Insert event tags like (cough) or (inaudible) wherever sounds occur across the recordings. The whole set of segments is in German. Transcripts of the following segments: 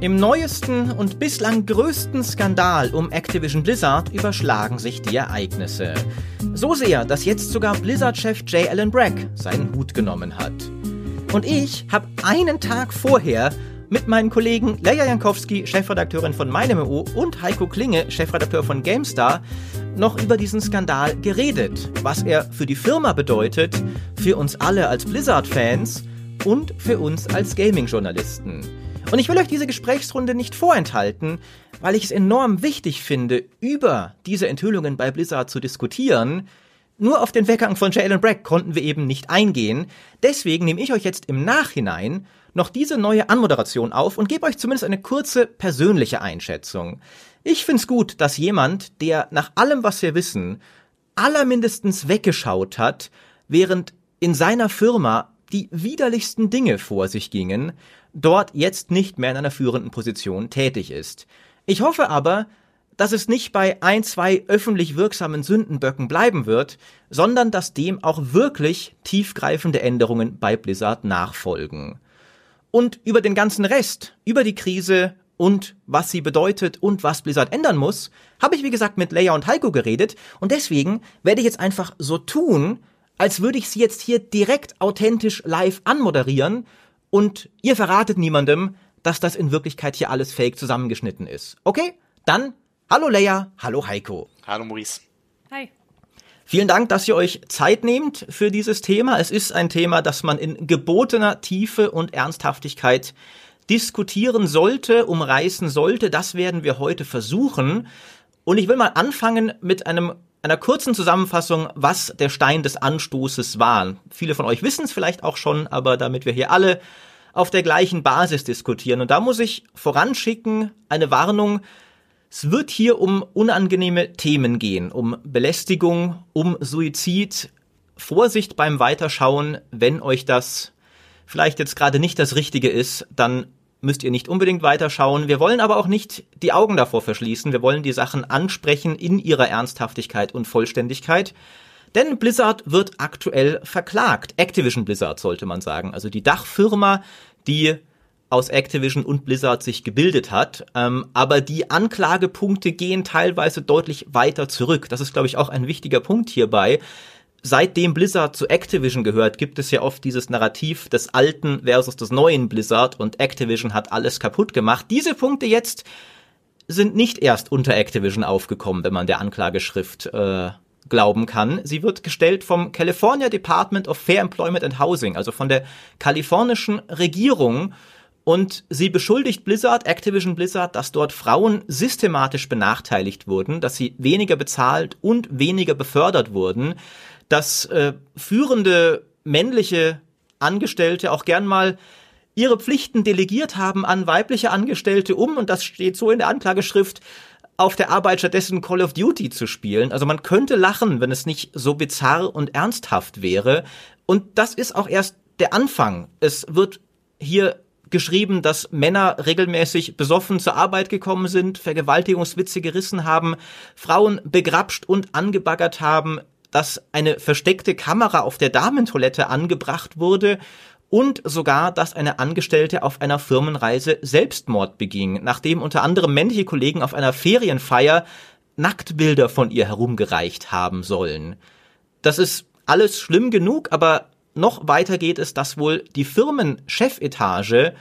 Im neuesten und bislang größten Skandal um Activision Blizzard überschlagen sich die Ereignisse. So sehr, dass jetzt sogar Blizzard-Chef J. Allen Bragg seinen Hut genommen hat. Und ich habe einen Tag vorher mit meinen Kollegen Leia Jankowski, Chefredakteurin von MeinMO und Heiko Klinge, Chefredakteur von GameStar, noch über diesen Skandal geredet, was er für die Firma bedeutet, für uns alle als Blizzard-Fans und für uns als Gaming-Journalisten. Und ich will euch diese Gesprächsrunde nicht vorenthalten, weil ich es enorm wichtig finde, über diese Enthüllungen bei Blizzard zu diskutieren. Nur auf den Weggang von Jalen Bragg konnten wir eben nicht eingehen. Deswegen nehme ich euch jetzt im Nachhinein noch diese neue Anmoderation auf und gebe euch zumindest eine kurze persönliche Einschätzung. Ich find's gut, dass jemand, der nach allem, was wir wissen, allermindestens weggeschaut hat, während in seiner Firma die widerlichsten Dinge vor sich gingen, dort jetzt nicht mehr in einer führenden Position tätig ist. Ich hoffe aber, dass es nicht bei ein, zwei öffentlich wirksamen Sündenböcken bleiben wird, sondern dass dem auch wirklich tiefgreifende Änderungen bei Blizzard nachfolgen. Und über den ganzen Rest, über die Krise und was sie bedeutet und was Blizzard ändern muss, habe ich wie gesagt mit Leia und Heiko geredet und deswegen werde ich jetzt einfach so tun, als würde ich sie jetzt hier direkt authentisch live anmoderieren und ihr verratet niemandem, dass das in Wirklichkeit hier alles fake zusammengeschnitten ist. Okay? Dann hallo Leia, hallo Heiko. Hallo Maurice. Hi. Vielen Dank, dass ihr euch Zeit nehmt für dieses Thema. Es ist ein Thema, das man in gebotener Tiefe und Ernsthaftigkeit diskutieren sollte, umreißen sollte. Das werden wir heute versuchen. Und ich will mal anfangen mit einem einer kurzen Zusammenfassung, was der Stein des Anstoßes war. Viele von euch wissen es vielleicht auch schon, aber damit wir hier alle auf der gleichen Basis diskutieren. Und da muss ich voranschicken eine Warnung. Es wird hier um unangenehme Themen gehen, um Belästigung, um Suizid. Vorsicht beim Weiterschauen, wenn euch das vielleicht jetzt gerade nicht das Richtige ist, dann müsst ihr nicht unbedingt weiterschauen. Wir wollen aber auch nicht die Augen davor verschließen. Wir wollen die Sachen ansprechen in ihrer Ernsthaftigkeit und Vollständigkeit. Denn Blizzard wird aktuell verklagt. Activision Blizzard sollte man sagen. Also die Dachfirma, die aus Activision und Blizzard sich gebildet hat. Ähm, aber die Anklagepunkte gehen teilweise deutlich weiter zurück. Das ist, glaube ich, auch ein wichtiger Punkt hierbei seitdem Blizzard zu Activision gehört, gibt es ja oft dieses Narrativ des alten versus des neuen Blizzard und Activision hat alles kaputt gemacht. Diese Punkte jetzt sind nicht erst unter Activision aufgekommen, wenn man der Anklageschrift äh, glauben kann. Sie wird gestellt vom California Department of Fair Employment and Housing, also von der kalifornischen Regierung. Und sie beschuldigt Blizzard, Activision Blizzard, dass dort Frauen systematisch benachteiligt wurden, dass sie weniger bezahlt und weniger befördert wurden dass äh, führende männliche Angestellte auch gern mal ihre Pflichten delegiert haben an weibliche Angestellte um, und das steht so in der Anklageschrift, auf der Arbeit stattdessen Call of Duty zu spielen. Also man könnte lachen, wenn es nicht so bizarr und ernsthaft wäre. Und das ist auch erst der Anfang. Es wird hier geschrieben, dass Männer regelmäßig besoffen zur Arbeit gekommen sind, Vergewaltigungswitze gerissen haben, Frauen begrapscht und angebaggert haben, dass eine versteckte Kamera auf der Damentoilette angebracht wurde und sogar, dass eine Angestellte auf einer Firmenreise Selbstmord beging, nachdem unter anderem männliche Kollegen auf einer Ferienfeier Nacktbilder von ihr herumgereicht haben sollen. Das ist alles schlimm genug, aber noch weiter geht es, dass wohl die Firmenchefetage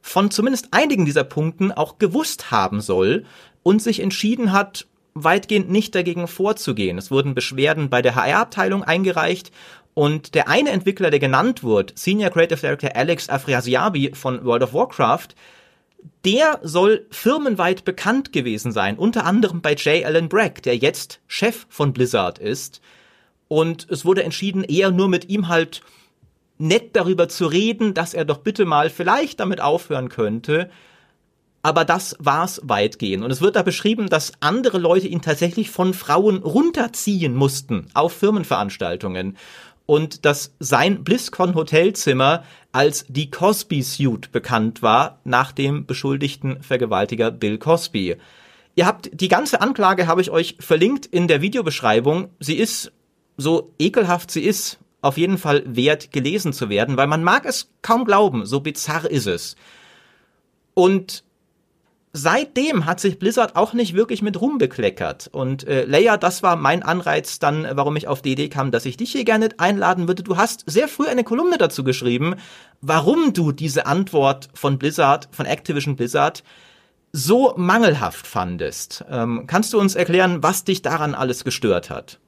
von zumindest einigen dieser Punkten auch gewusst haben soll und sich entschieden hat, weitgehend nicht dagegen vorzugehen. Es wurden Beschwerden bei der HR-Abteilung eingereicht und der eine Entwickler, der genannt wird, Senior Creative Director Alex Afrasiabi von World of Warcraft, der soll firmenweit bekannt gewesen sein, unter anderem bei J. Allen Bragg, der jetzt Chef von Blizzard ist. Und es wurde entschieden, eher nur mit ihm halt nett darüber zu reden, dass er doch bitte mal vielleicht damit aufhören könnte, aber das war's weitgehend. Und es wird da beschrieben, dass andere Leute ihn tatsächlich von Frauen runterziehen mussten auf Firmenveranstaltungen. Und dass sein BlizzCon Hotelzimmer als die Cosby Suite bekannt war, nach dem beschuldigten Vergewaltiger Bill Cosby. Ihr habt die ganze Anklage habe ich euch verlinkt in der Videobeschreibung. Sie ist so ekelhaft sie ist, auf jeden Fall wert gelesen zu werden, weil man mag es kaum glauben, so bizarr ist es. Und seitdem hat sich Blizzard auch nicht wirklich mit Ruhm bekleckert. Und äh, Leia, das war mein Anreiz dann, warum ich auf die Idee kam, dass ich dich hier gerne einladen würde. Du hast sehr früh eine Kolumne dazu geschrieben, warum du diese Antwort von Blizzard, von Activision Blizzard, so mangelhaft fandest. Ähm, kannst du uns erklären, was dich daran alles gestört hat?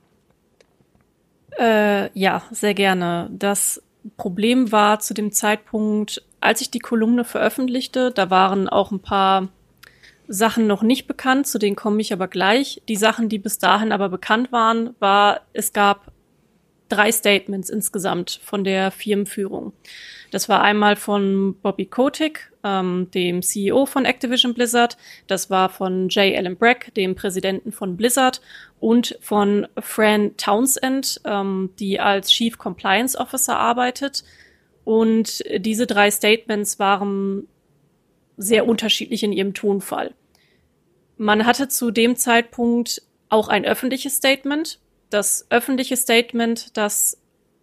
Äh, ja, sehr gerne. Das Problem war zu dem Zeitpunkt, als ich die Kolumne veröffentlichte, da waren auch ein paar Sachen noch nicht bekannt, zu denen komme ich aber gleich. Die Sachen, die bis dahin aber bekannt waren, war, es gab drei Statements insgesamt von der Firmenführung. Das war einmal von Bobby Kotick, ähm, dem CEO von Activision Blizzard. Das war von J. Allen Brack, dem Präsidenten von Blizzard und von Fran Townsend, ähm, die als Chief Compliance Officer arbeitet. Und diese drei Statements waren sehr unterschiedlich in ihrem Tonfall. Man hatte zu dem Zeitpunkt auch ein öffentliches Statement. Das öffentliche Statement, das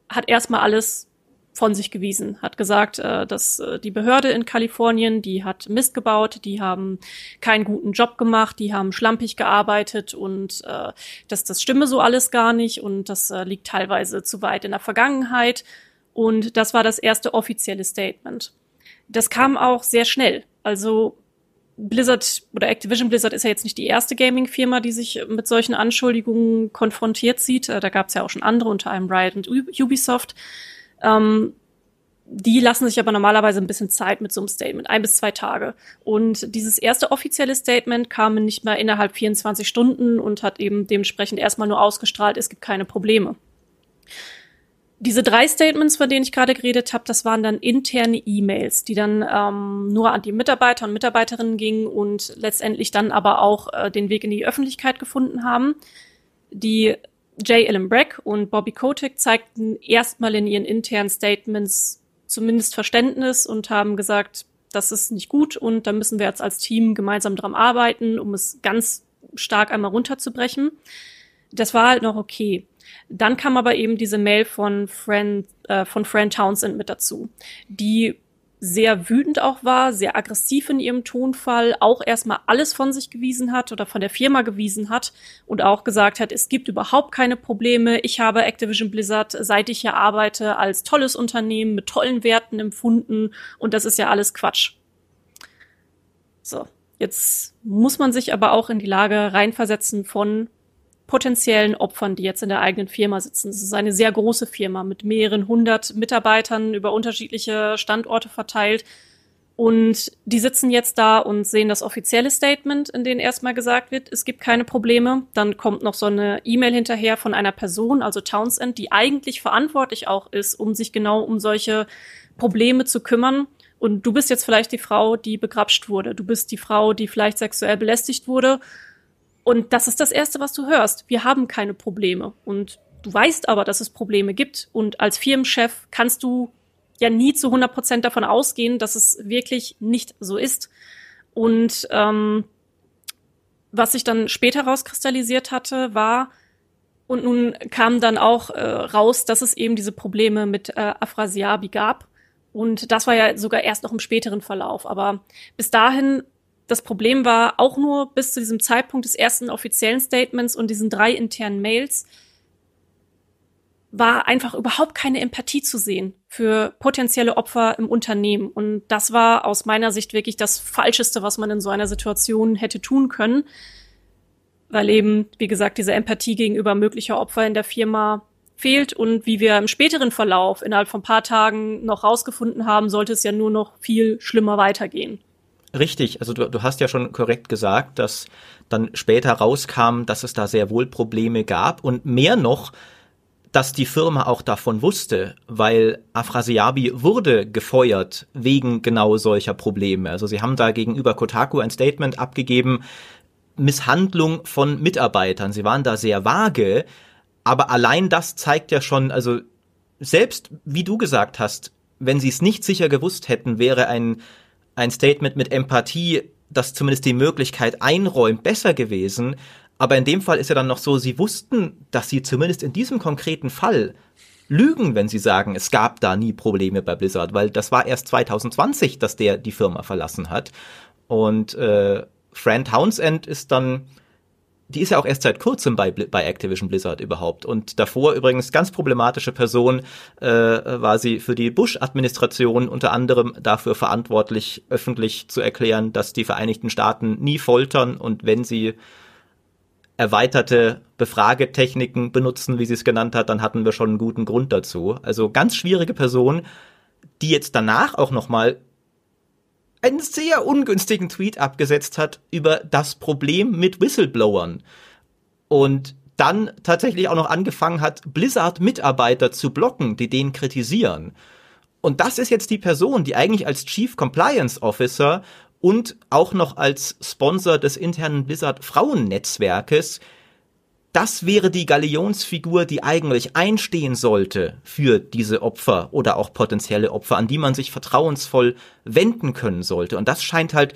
hat erstmal alles von sich gewiesen, hat gesagt, äh, dass äh, die Behörde in Kalifornien, die hat Mist gebaut, die haben keinen guten Job gemacht, die haben schlampig gearbeitet und äh, dass das stimme so alles gar nicht und das liegt teilweise zu weit in der Vergangenheit. Und das war das erste offizielle Statement. Das kam auch sehr schnell. Also Blizzard oder Activision Blizzard ist ja jetzt nicht die erste Gaming-Firma, die sich mit solchen Anschuldigungen konfrontiert sieht. Äh, da gab es ja auch schon andere, unter anderem Riot und Ubisoft. Ähm, die lassen sich aber normalerweise ein bisschen Zeit mit so einem Statement, ein bis zwei Tage. Und dieses erste offizielle Statement kam nicht mehr innerhalb 24 Stunden und hat eben dementsprechend erstmal nur ausgestrahlt, es gibt keine Probleme. Diese drei Statements, von denen ich gerade geredet habe, das waren dann interne E-Mails, die dann ähm, nur an die Mitarbeiter und Mitarbeiterinnen gingen und letztendlich dann aber auch äh, den Weg in die Öffentlichkeit gefunden haben. Die J. Ellen Brack und Bobby Kotick zeigten erstmal in ihren internen Statements zumindest Verständnis und haben gesagt, das ist nicht gut und da müssen wir jetzt als Team gemeinsam dran arbeiten, um es ganz stark einmal runterzubrechen. Das war halt noch okay. Dann kam aber eben diese Mail von Fran, äh, von Fran Townsend mit dazu, die sehr wütend auch war, sehr aggressiv in ihrem Tonfall, auch erstmal alles von sich gewiesen hat oder von der Firma gewiesen hat und auch gesagt hat, es gibt überhaupt keine Probleme. Ich habe Activision Blizzard, seit ich hier arbeite, als tolles Unternehmen mit tollen Werten empfunden und das ist ja alles Quatsch. So, jetzt muss man sich aber auch in die Lage reinversetzen von potenziellen Opfern, die jetzt in der eigenen Firma sitzen. Es ist eine sehr große Firma mit mehreren hundert Mitarbeitern über unterschiedliche Standorte verteilt. Und die sitzen jetzt da und sehen das offizielle Statement, in dem erstmal gesagt wird, es gibt keine Probleme. Dann kommt noch so eine E-Mail hinterher von einer Person, also Townsend, die eigentlich verantwortlich auch ist, um sich genau um solche Probleme zu kümmern. Und du bist jetzt vielleicht die Frau, die begrapscht wurde. Du bist die Frau, die vielleicht sexuell belästigt wurde. Und das ist das Erste, was du hörst. Wir haben keine Probleme. Und du weißt aber, dass es Probleme gibt. Und als Firmenchef kannst du ja nie zu 100 Prozent davon ausgehen, dass es wirklich nicht so ist. Und ähm, was sich dann später rauskristallisiert hatte, war, und nun kam dann auch äh, raus, dass es eben diese Probleme mit äh, Aphrasiabi gab. Und das war ja sogar erst noch im späteren Verlauf. Aber bis dahin das Problem war auch nur bis zu diesem Zeitpunkt des ersten offiziellen Statements und diesen drei internen Mails war einfach überhaupt keine Empathie zu sehen für potenzielle Opfer im Unternehmen. Und das war aus meiner Sicht wirklich das Falscheste, was man in so einer Situation hätte tun können. Weil eben, wie gesagt, diese Empathie gegenüber möglicher Opfer in der Firma fehlt. Und wie wir im späteren Verlauf innerhalb von ein paar Tagen noch rausgefunden haben, sollte es ja nur noch viel schlimmer weitergehen. Richtig, also du, du hast ja schon korrekt gesagt, dass dann später rauskam, dass es da sehr wohl Probleme gab und mehr noch, dass die Firma auch davon wusste, weil Afrasiabi wurde gefeuert wegen genau solcher Probleme. Also sie haben da gegenüber Kotaku ein Statement abgegeben, Misshandlung von Mitarbeitern. Sie waren da sehr vage, aber allein das zeigt ja schon, also selbst wie du gesagt hast, wenn sie es nicht sicher gewusst hätten, wäre ein ein Statement mit Empathie, das zumindest die Möglichkeit einräumt, besser gewesen. Aber in dem Fall ist ja dann noch so, sie wussten, dass sie zumindest in diesem konkreten Fall lügen, wenn sie sagen, es gab da nie Probleme bei Blizzard, weil das war erst 2020, dass der die Firma verlassen hat. Und äh, Fran Townsend ist dann die ist ja auch erst seit kurzem bei, bei Activision Blizzard überhaupt. Und davor übrigens ganz problematische Person äh, war sie für die Bush-Administration unter anderem dafür verantwortlich, öffentlich zu erklären, dass die Vereinigten Staaten nie foltern und wenn sie erweiterte Befragetechniken benutzen, wie sie es genannt hat, dann hatten wir schon einen guten Grund dazu. Also ganz schwierige Person, die jetzt danach auch noch mal einen sehr ungünstigen Tweet abgesetzt hat über das Problem mit Whistleblowern. Und dann tatsächlich auch noch angefangen hat, Blizzard-Mitarbeiter zu blocken, die den kritisieren. Und das ist jetzt die Person, die eigentlich als Chief Compliance Officer und auch noch als Sponsor des internen Blizzard Frauennetzwerkes das wäre die Galionsfigur, die eigentlich einstehen sollte für diese Opfer oder auch potenzielle Opfer, an die man sich vertrauensvoll wenden können sollte. Und das scheint halt,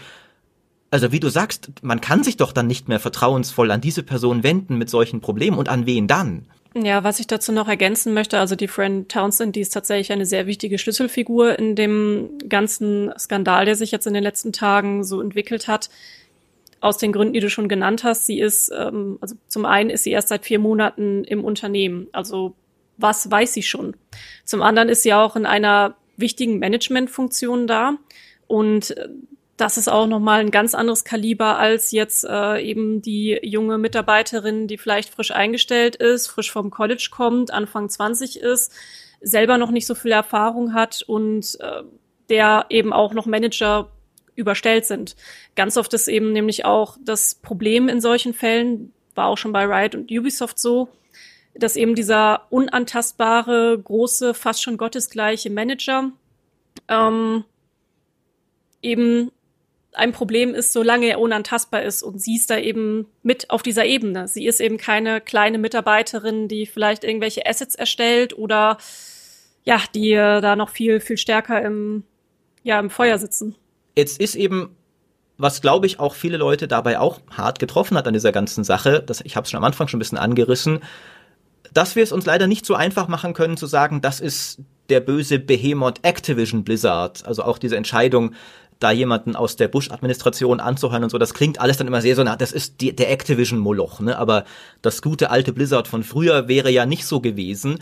also wie du sagst, man kann sich doch dann nicht mehr vertrauensvoll an diese Person wenden mit solchen Problemen und an wen dann? Ja, was ich dazu noch ergänzen möchte, also die Friend Townsend, die ist tatsächlich eine sehr wichtige Schlüsselfigur in dem ganzen Skandal, der sich jetzt in den letzten Tagen so entwickelt hat aus den Gründen, die du schon genannt hast. Sie ist, ähm, also zum einen ist sie erst seit vier Monaten im Unternehmen. Also was weiß sie schon? Zum anderen ist sie auch in einer wichtigen Managementfunktion da. Und äh, das ist auch nochmal ein ganz anderes Kaliber als jetzt äh, eben die junge Mitarbeiterin, die vielleicht frisch eingestellt ist, frisch vom College kommt, Anfang 20 ist, selber noch nicht so viel Erfahrung hat und äh, der eben auch noch Manager überstellt sind. Ganz oft ist eben nämlich auch das Problem in solchen Fällen, war auch schon bei Riot und Ubisoft so, dass eben dieser unantastbare, große, fast schon gottesgleiche Manager ähm, eben ein Problem ist, solange er unantastbar ist und sie ist da eben mit auf dieser Ebene. Sie ist eben keine kleine Mitarbeiterin, die vielleicht irgendwelche Assets erstellt oder ja, die äh, da noch viel, viel stärker im, ja, im Feuer sitzen. Jetzt ist eben was glaube ich auch viele Leute dabei auch hart getroffen hat an dieser ganzen Sache, das, ich habe es schon am Anfang schon ein bisschen angerissen, dass wir es uns leider nicht so einfach machen können zu sagen, das ist der böse Behemoth Activision Blizzard, also auch diese Entscheidung, da jemanden aus der Bush-Administration anzuhören und so, das klingt alles dann immer sehr so, na, das ist die, der Activision-Moloch, ne? Aber das gute alte Blizzard von früher wäre ja nicht so gewesen.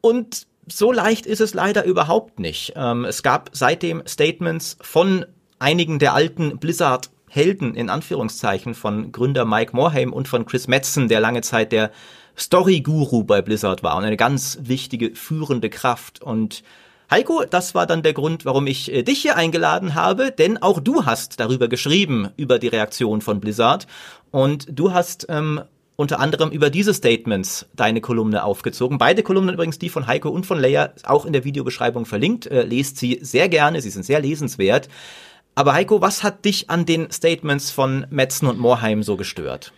Und so leicht ist es leider überhaupt nicht. Ähm, es gab seitdem Statements von einigen der alten Blizzard Helden in Anführungszeichen von Gründer Mike Morhaime und von Chris Metzen, der lange Zeit der Story-Guru bei Blizzard war und eine ganz wichtige führende Kraft. Und Heiko, das war dann der Grund, warum ich äh, dich hier eingeladen habe, denn auch du hast darüber geschrieben, über die Reaktion von Blizzard. Und du hast ähm, unter anderem über diese Statements deine Kolumne aufgezogen. Beide Kolumnen übrigens, die von Heiko und von Leia, auch in der Videobeschreibung verlinkt. Äh, lest sie sehr gerne, sie sind sehr lesenswert. Aber Heiko, was hat dich an den Statements von Metzen und Morheim so gestört?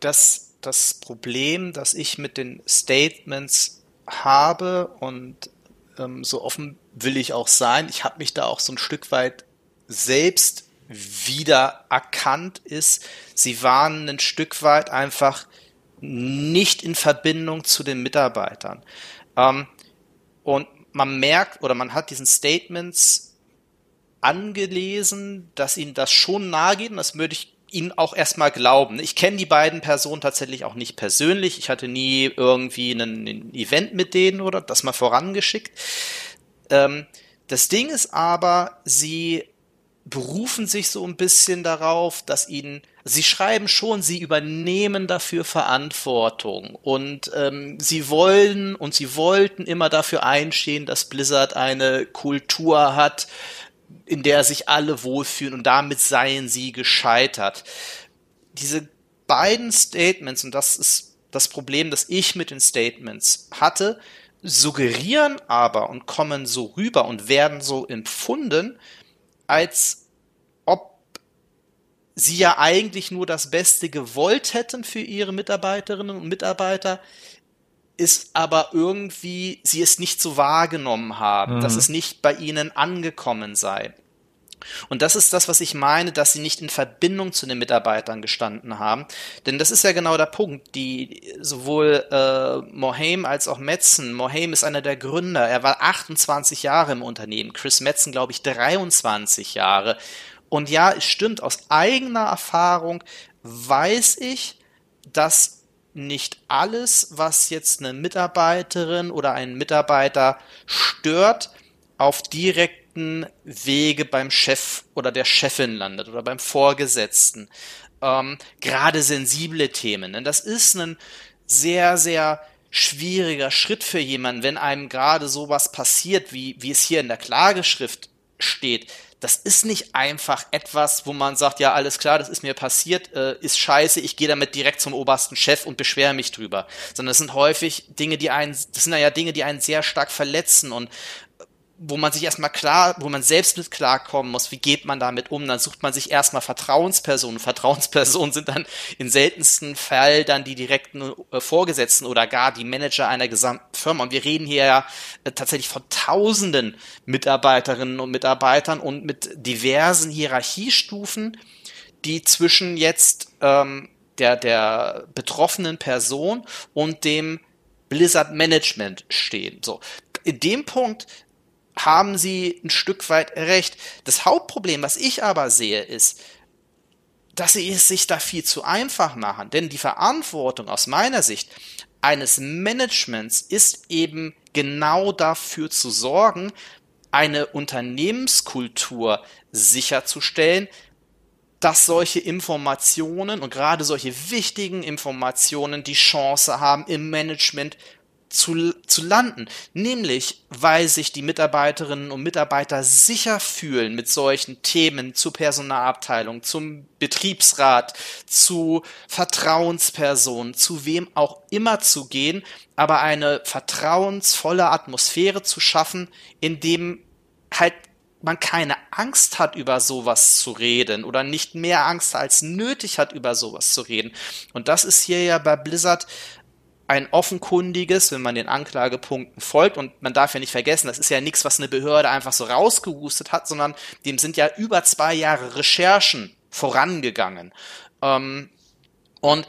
Das, das Problem, das ich mit den Statements habe und ähm, so offen will ich auch sein, ich habe mich da auch so ein Stück weit selbst wieder erkannt ist, sie waren ein Stück weit einfach nicht in Verbindung zu den Mitarbeitern. Ähm, und man merkt oder man hat diesen Statements angelesen, dass ihnen das schon nahe geht und das würde ich ihnen auch erstmal glauben. Ich kenne die beiden Personen tatsächlich auch nicht persönlich. Ich hatte nie irgendwie ein, ein Event mit denen oder das mal vorangeschickt. Ähm, das Ding ist aber, sie berufen sich so ein bisschen darauf, dass ihnen, sie schreiben schon, sie übernehmen dafür Verantwortung und ähm, sie wollen und sie wollten immer dafür einstehen, dass Blizzard eine Kultur hat, in der sich alle wohlfühlen und damit seien sie gescheitert. Diese beiden Statements, und das ist das Problem, das ich mit den Statements hatte, suggerieren aber und kommen so rüber und werden so empfunden, als ob sie ja eigentlich nur das Beste gewollt hätten für ihre Mitarbeiterinnen und Mitarbeiter, ist aber irgendwie sie es nicht so wahrgenommen haben, mhm. dass es nicht bei ihnen angekommen sei. Und das ist das, was ich meine, dass sie nicht in Verbindung zu den Mitarbeitern gestanden haben. Denn das ist ja genau der Punkt. Die sowohl äh, Mohaim als auch Metzen. Mohaim ist einer der Gründer. Er war 28 Jahre im Unternehmen. Chris Metzen, glaube ich, 23 Jahre. Und ja, es stimmt, aus eigener Erfahrung weiß ich, dass nicht alles, was jetzt eine Mitarbeiterin oder einen Mitarbeiter stört, auf direkten Wege beim Chef oder der Chefin landet oder beim Vorgesetzten. Ähm, Gerade sensible Themen. Denn das ist ein sehr, sehr schwieriger Schritt für jemanden, wenn einem gerade sowas passiert, wie, wie es hier in der Klageschrift steht. Das ist nicht einfach etwas, wo man sagt, ja, alles klar, das ist mir passiert, äh, ist scheiße, ich gehe damit direkt zum obersten Chef und beschwere mich drüber. Sondern es sind häufig Dinge, die einen, das sind ja Dinge, die einen sehr stark verletzen und wo man sich erstmal klar, wo man selbst mit klarkommen muss, wie geht man damit um, dann sucht man sich erstmal Vertrauenspersonen. Vertrauenspersonen sind dann in seltensten Fall dann die direkten äh, Vorgesetzten oder gar die Manager einer gesamten Firma. Und wir reden hier ja äh, tatsächlich von tausenden Mitarbeiterinnen und Mitarbeitern und mit diversen Hierarchiestufen, die zwischen jetzt ähm, der, der betroffenen Person und dem Blizzard Management stehen. So. In dem Punkt haben sie ein Stück weit recht. Das Hauptproblem, was ich aber sehe, ist, dass sie es sich da viel zu einfach machen. Denn die Verantwortung aus meiner Sicht eines Managements ist eben genau dafür zu sorgen, eine Unternehmenskultur sicherzustellen, dass solche Informationen und gerade solche wichtigen Informationen die Chance haben, im Management zu, zu landen. Nämlich, weil sich die Mitarbeiterinnen und Mitarbeiter sicher fühlen mit solchen Themen zur Personalabteilung, zum Betriebsrat, zu Vertrauenspersonen, zu wem auch immer zu gehen, aber eine vertrauensvolle Atmosphäre zu schaffen, in dem halt man keine Angst hat, über sowas zu reden oder nicht mehr Angst als nötig hat, über sowas zu reden. Und das ist hier ja bei Blizzard ein offenkundiges, wenn man den Anklagepunkten folgt, und man darf ja nicht vergessen, das ist ja nichts, was eine Behörde einfach so rausgehustet hat, sondern dem sind ja über zwei Jahre Recherchen vorangegangen. Ähm, und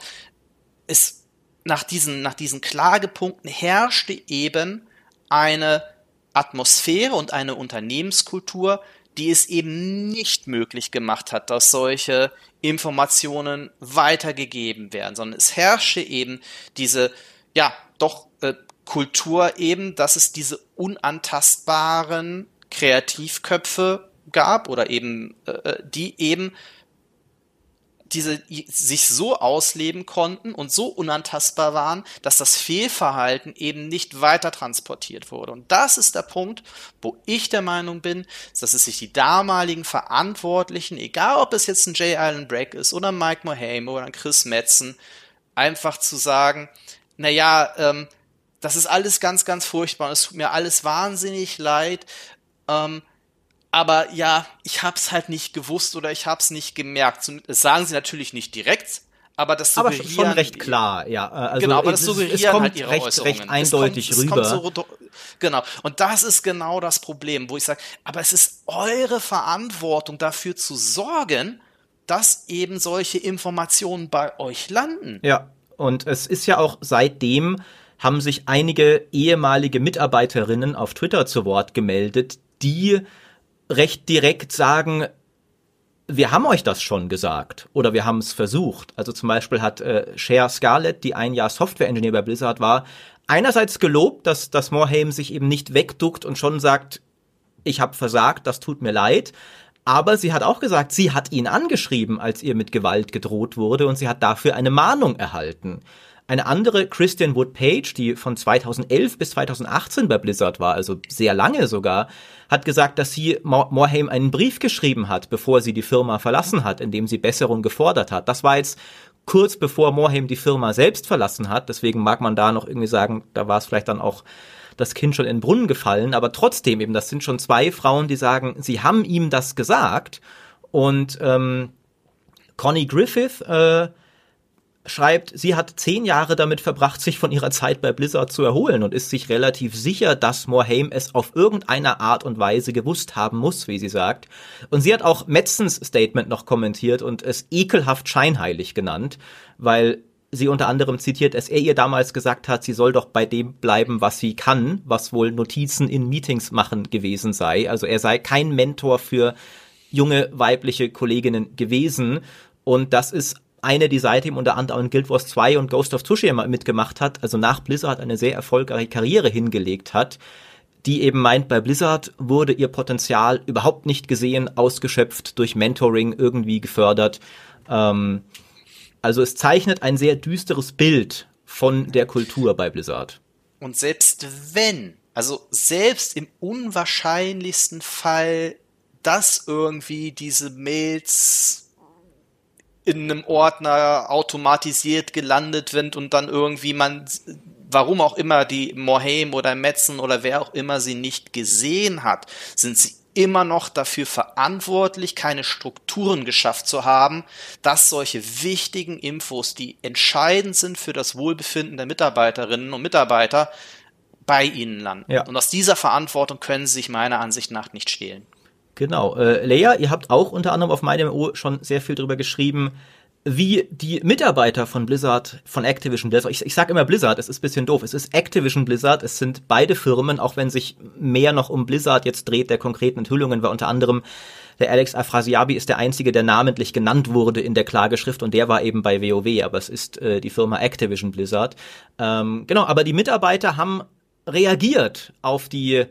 es nach diesen, nach diesen Klagepunkten herrschte eben eine Atmosphäre und eine Unternehmenskultur, die es eben nicht möglich gemacht hat, dass solche Informationen weitergegeben werden, sondern es herrsche eben diese, ja, doch äh, Kultur eben, dass es diese unantastbaren Kreativköpfe gab oder eben, äh, äh die eben diese sich so ausleben konnten und so unantastbar waren, dass das Fehlverhalten eben nicht weiter transportiert wurde. Und das ist der Punkt, wo ich der Meinung bin, dass es sich die damaligen Verantwortlichen, egal ob es jetzt ein Jay Allen Brack ist oder Mike Mohame oder ein Chris Metzen, einfach zu sagen, na ja, ähm, das ist alles ganz, ganz furchtbar und es tut mir alles wahnsinnig leid. Ähm, aber ja, ich hab's halt nicht gewusst oder ich hab's nicht gemerkt. Das sagen sie natürlich nicht direkt, aber das suggerieren. Aber schon recht klar, ja. Äh, also genau, aber das suggerieren es kommt halt ihre recht, Äußerungen. recht eindeutig es kommt, rüber. So, genau. Und das ist genau das Problem, wo ich sage, aber es ist eure Verantwortung dafür zu sorgen, dass eben solche Informationen bei euch landen. Ja. Und es ist ja auch seitdem haben sich einige ehemalige Mitarbeiterinnen auf Twitter zu Wort gemeldet, die recht direkt sagen, wir haben euch das schon gesagt oder wir haben es versucht. Also zum Beispiel hat äh, Cher Scarlett, die ein Jahr Software-Engineer bei Blizzard war, einerseits gelobt, dass, dass Morhaime sich eben nicht wegduckt und schon sagt, ich habe versagt, das tut mir leid. Aber sie hat auch gesagt, sie hat ihn angeschrieben, als ihr mit Gewalt gedroht wurde und sie hat dafür eine Mahnung erhalten. Eine andere, Christian Wood Page, die von 2011 bis 2018 bei Blizzard war, also sehr lange sogar, hat gesagt, dass sie Morhaime einen Brief geschrieben hat, bevor sie die Firma verlassen hat, in dem sie Besserung gefordert hat. Das war jetzt kurz bevor Morhaime die Firma selbst verlassen hat. Deswegen mag man da noch irgendwie sagen, da war es vielleicht dann auch das Kind schon in den Brunnen gefallen. Aber trotzdem eben, das sind schon zwei Frauen, die sagen, sie haben ihm das gesagt. Und ähm, Connie Griffith äh, schreibt, sie hat zehn Jahre damit verbracht, sich von ihrer Zeit bei Blizzard zu erholen und ist sich relativ sicher, dass Morhaime es auf irgendeine Art und Weise gewusst haben muss, wie sie sagt. Und sie hat auch Metzens Statement noch kommentiert und es ekelhaft scheinheilig genannt, weil sie unter anderem zitiert, dass er ihr damals gesagt hat, sie soll doch bei dem bleiben, was sie kann, was wohl Notizen in Meetings machen gewesen sei. Also er sei kein Mentor für junge weibliche Kolleginnen gewesen. Und das ist eine, die seitdem unter anderem in Guild Wars 2 und Ghost of Tsushima mitgemacht hat, also nach Blizzard eine sehr erfolgreiche Karriere hingelegt hat, die eben meint, bei Blizzard wurde ihr Potenzial überhaupt nicht gesehen, ausgeschöpft, durch Mentoring irgendwie gefördert. Ähm, also es zeichnet ein sehr düsteres Bild von der Kultur bei Blizzard. Und selbst wenn, also selbst im unwahrscheinlichsten Fall, dass irgendwie diese Mails in einem Ordner automatisiert gelandet sind und dann irgendwie man, warum auch immer die Moheim oder Metzen oder wer auch immer sie nicht gesehen hat, sind sie immer noch dafür verantwortlich, keine Strukturen geschafft zu haben, dass solche wichtigen Infos, die entscheidend sind für das Wohlbefinden der Mitarbeiterinnen und Mitarbeiter, bei ihnen landen. Ja. Und aus dieser Verantwortung können sie sich meiner Ansicht nach nicht stehlen. Genau. Äh, Leia, ihr habt auch unter anderem auf meinem O schon sehr viel drüber geschrieben, wie die Mitarbeiter von Blizzard, von Activision Blizzard, ich, ich sage immer Blizzard, es ist bisschen doof, es ist Activision Blizzard, es sind beide Firmen, auch wenn sich mehr noch um Blizzard jetzt dreht, der konkreten Enthüllungen, war unter anderem der Alex Afrasiabi ist der einzige, der namentlich genannt wurde in der Klageschrift und der war eben bei WoW, aber es ist äh, die Firma Activision Blizzard. Ähm, genau, aber die Mitarbeiter haben reagiert auf die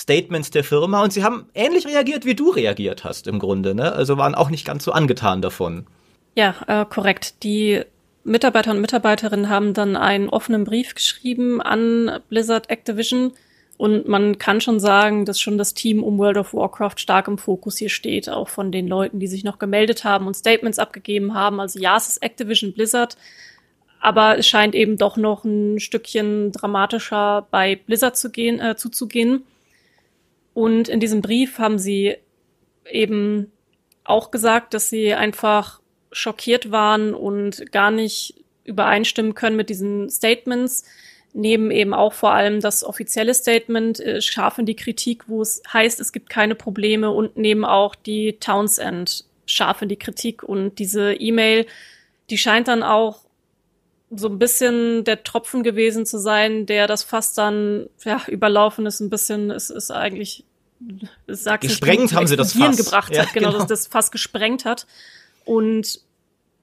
Statements der Firma und sie haben ähnlich reagiert, wie du reagiert hast im Grunde. Ne? Also waren auch nicht ganz so angetan davon. Ja, äh, korrekt. Die Mitarbeiter und Mitarbeiterinnen haben dann einen offenen Brief geschrieben an Blizzard Activision und man kann schon sagen, dass schon das Team um World of Warcraft stark im Fokus hier steht, auch von den Leuten, die sich noch gemeldet haben und Statements abgegeben haben. Also ja, es ist Activision Blizzard, aber es scheint eben doch noch ein Stückchen dramatischer bei Blizzard zu gehen, äh, zuzugehen. Und in diesem Brief haben sie eben auch gesagt, dass sie einfach schockiert waren und gar nicht übereinstimmen können mit diesen Statements. Neben eben auch vor allem das offizielle Statement äh, scharf in die Kritik, wo es heißt, es gibt keine Probleme und nehmen auch die Townsend scharf in die Kritik und diese E-Mail, die scheint dann auch so ein bisschen der Tropfen gewesen zu sein, der das fast dann ja, überlaufen ist. Ein bisschen ist, ist eigentlich sag's gesprengt nicht, haben sie das fast gebracht ja, hat, genau, genau, dass das fast gesprengt hat. Und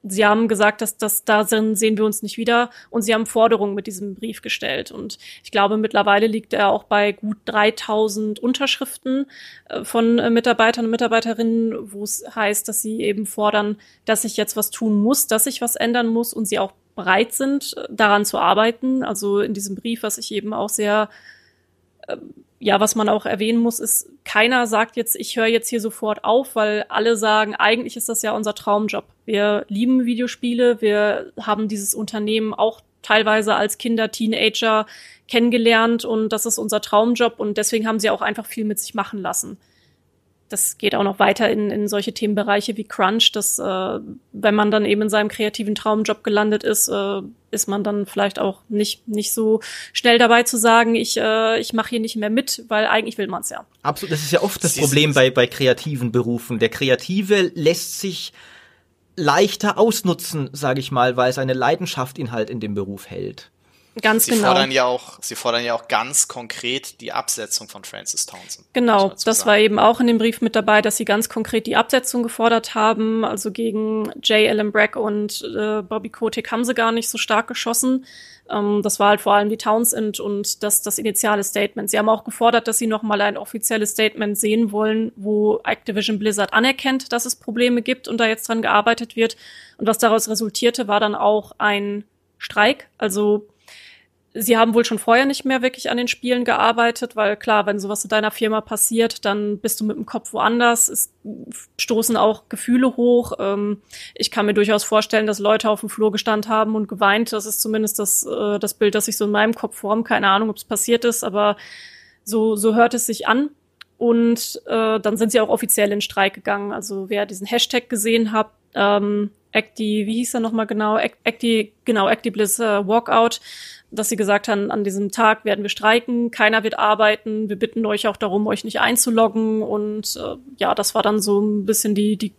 sie haben gesagt, dass das da sind, sehen wir uns nicht wieder. Und sie haben Forderungen mit diesem Brief gestellt. Und ich glaube, mittlerweile liegt er auch bei gut 3000 Unterschriften äh, von äh, Mitarbeitern und Mitarbeiterinnen, wo es heißt, dass sie eben fordern, dass sich jetzt was tun muss, dass sich was ändern muss und sie auch bereit sind, daran zu arbeiten. Also in diesem Brief, was ich eben auch sehr, äh, ja, was man auch erwähnen muss, ist, keiner sagt jetzt, ich höre jetzt hier sofort auf, weil alle sagen, eigentlich ist das ja unser Traumjob. Wir lieben Videospiele, wir haben dieses Unternehmen auch teilweise als Kinder, Teenager kennengelernt und das ist unser Traumjob und deswegen haben sie auch einfach viel mit sich machen lassen das geht auch noch weiter in, in solche Themenbereiche wie Crunch, dass äh, wenn man dann eben in seinem kreativen Traumjob gelandet ist, äh, ist man dann vielleicht auch nicht nicht so schnell dabei zu sagen, ich äh, ich mache hier nicht mehr mit, weil eigentlich will man es ja. Absolut, das ist ja oft das Problem bei bei kreativen Berufen. Der Kreative lässt sich leichter ausnutzen, sage ich mal, weil seine Leidenschaft ihn halt in dem Beruf hält. Ganz sie genau. Fordern ja auch, sie fordern ja auch ganz konkret die Absetzung von Francis Townsend. Genau, das war eben auch in dem Brief mit dabei, dass sie ganz konkret die Absetzung gefordert haben. Also gegen J. Allen Bragg und äh, Bobby Kotick haben sie gar nicht so stark geschossen. Ähm, das war halt vor allem die Townsend und das, das initiale Statement. Sie haben auch gefordert, dass sie nochmal ein offizielles Statement sehen wollen, wo Activision Blizzard anerkennt, dass es Probleme gibt und da jetzt dran gearbeitet wird. Und was daraus resultierte, war dann auch ein Streik. Also Sie haben wohl schon vorher nicht mehr wirklich an den Spielen gearbeitet, weil klar, wenn sowas in deiner Firma passiert, dann bist du mit dem Kopf woanders. Es stoßen auch Gefühle hoch. Ähm, ich kann mir durchaus vorstellen, dass Leute auf dem Flur gestanden haben und geweint. Das ist zumindest das, äh, das Bild, das sich so in meinem Kopf formt. Keine Ahnung, ob es passiert ist, aber so, so hört es sich an. Und äh, dann sind sie auch offiziell in Streik gegangen. Also wer diesen Hashtag gesehen hat, ähm, Acti, wie hieß er nochmal genau? Acti, genau, Acti Bliss äh, Walkout dass sie gesagt haben, an diesem Tag werden wir streiken, keiner wird arbeiten, wir bitten euch auch darum, euch nicht einzuloggen und äh, ja, das war dann so ein bisschen die, die,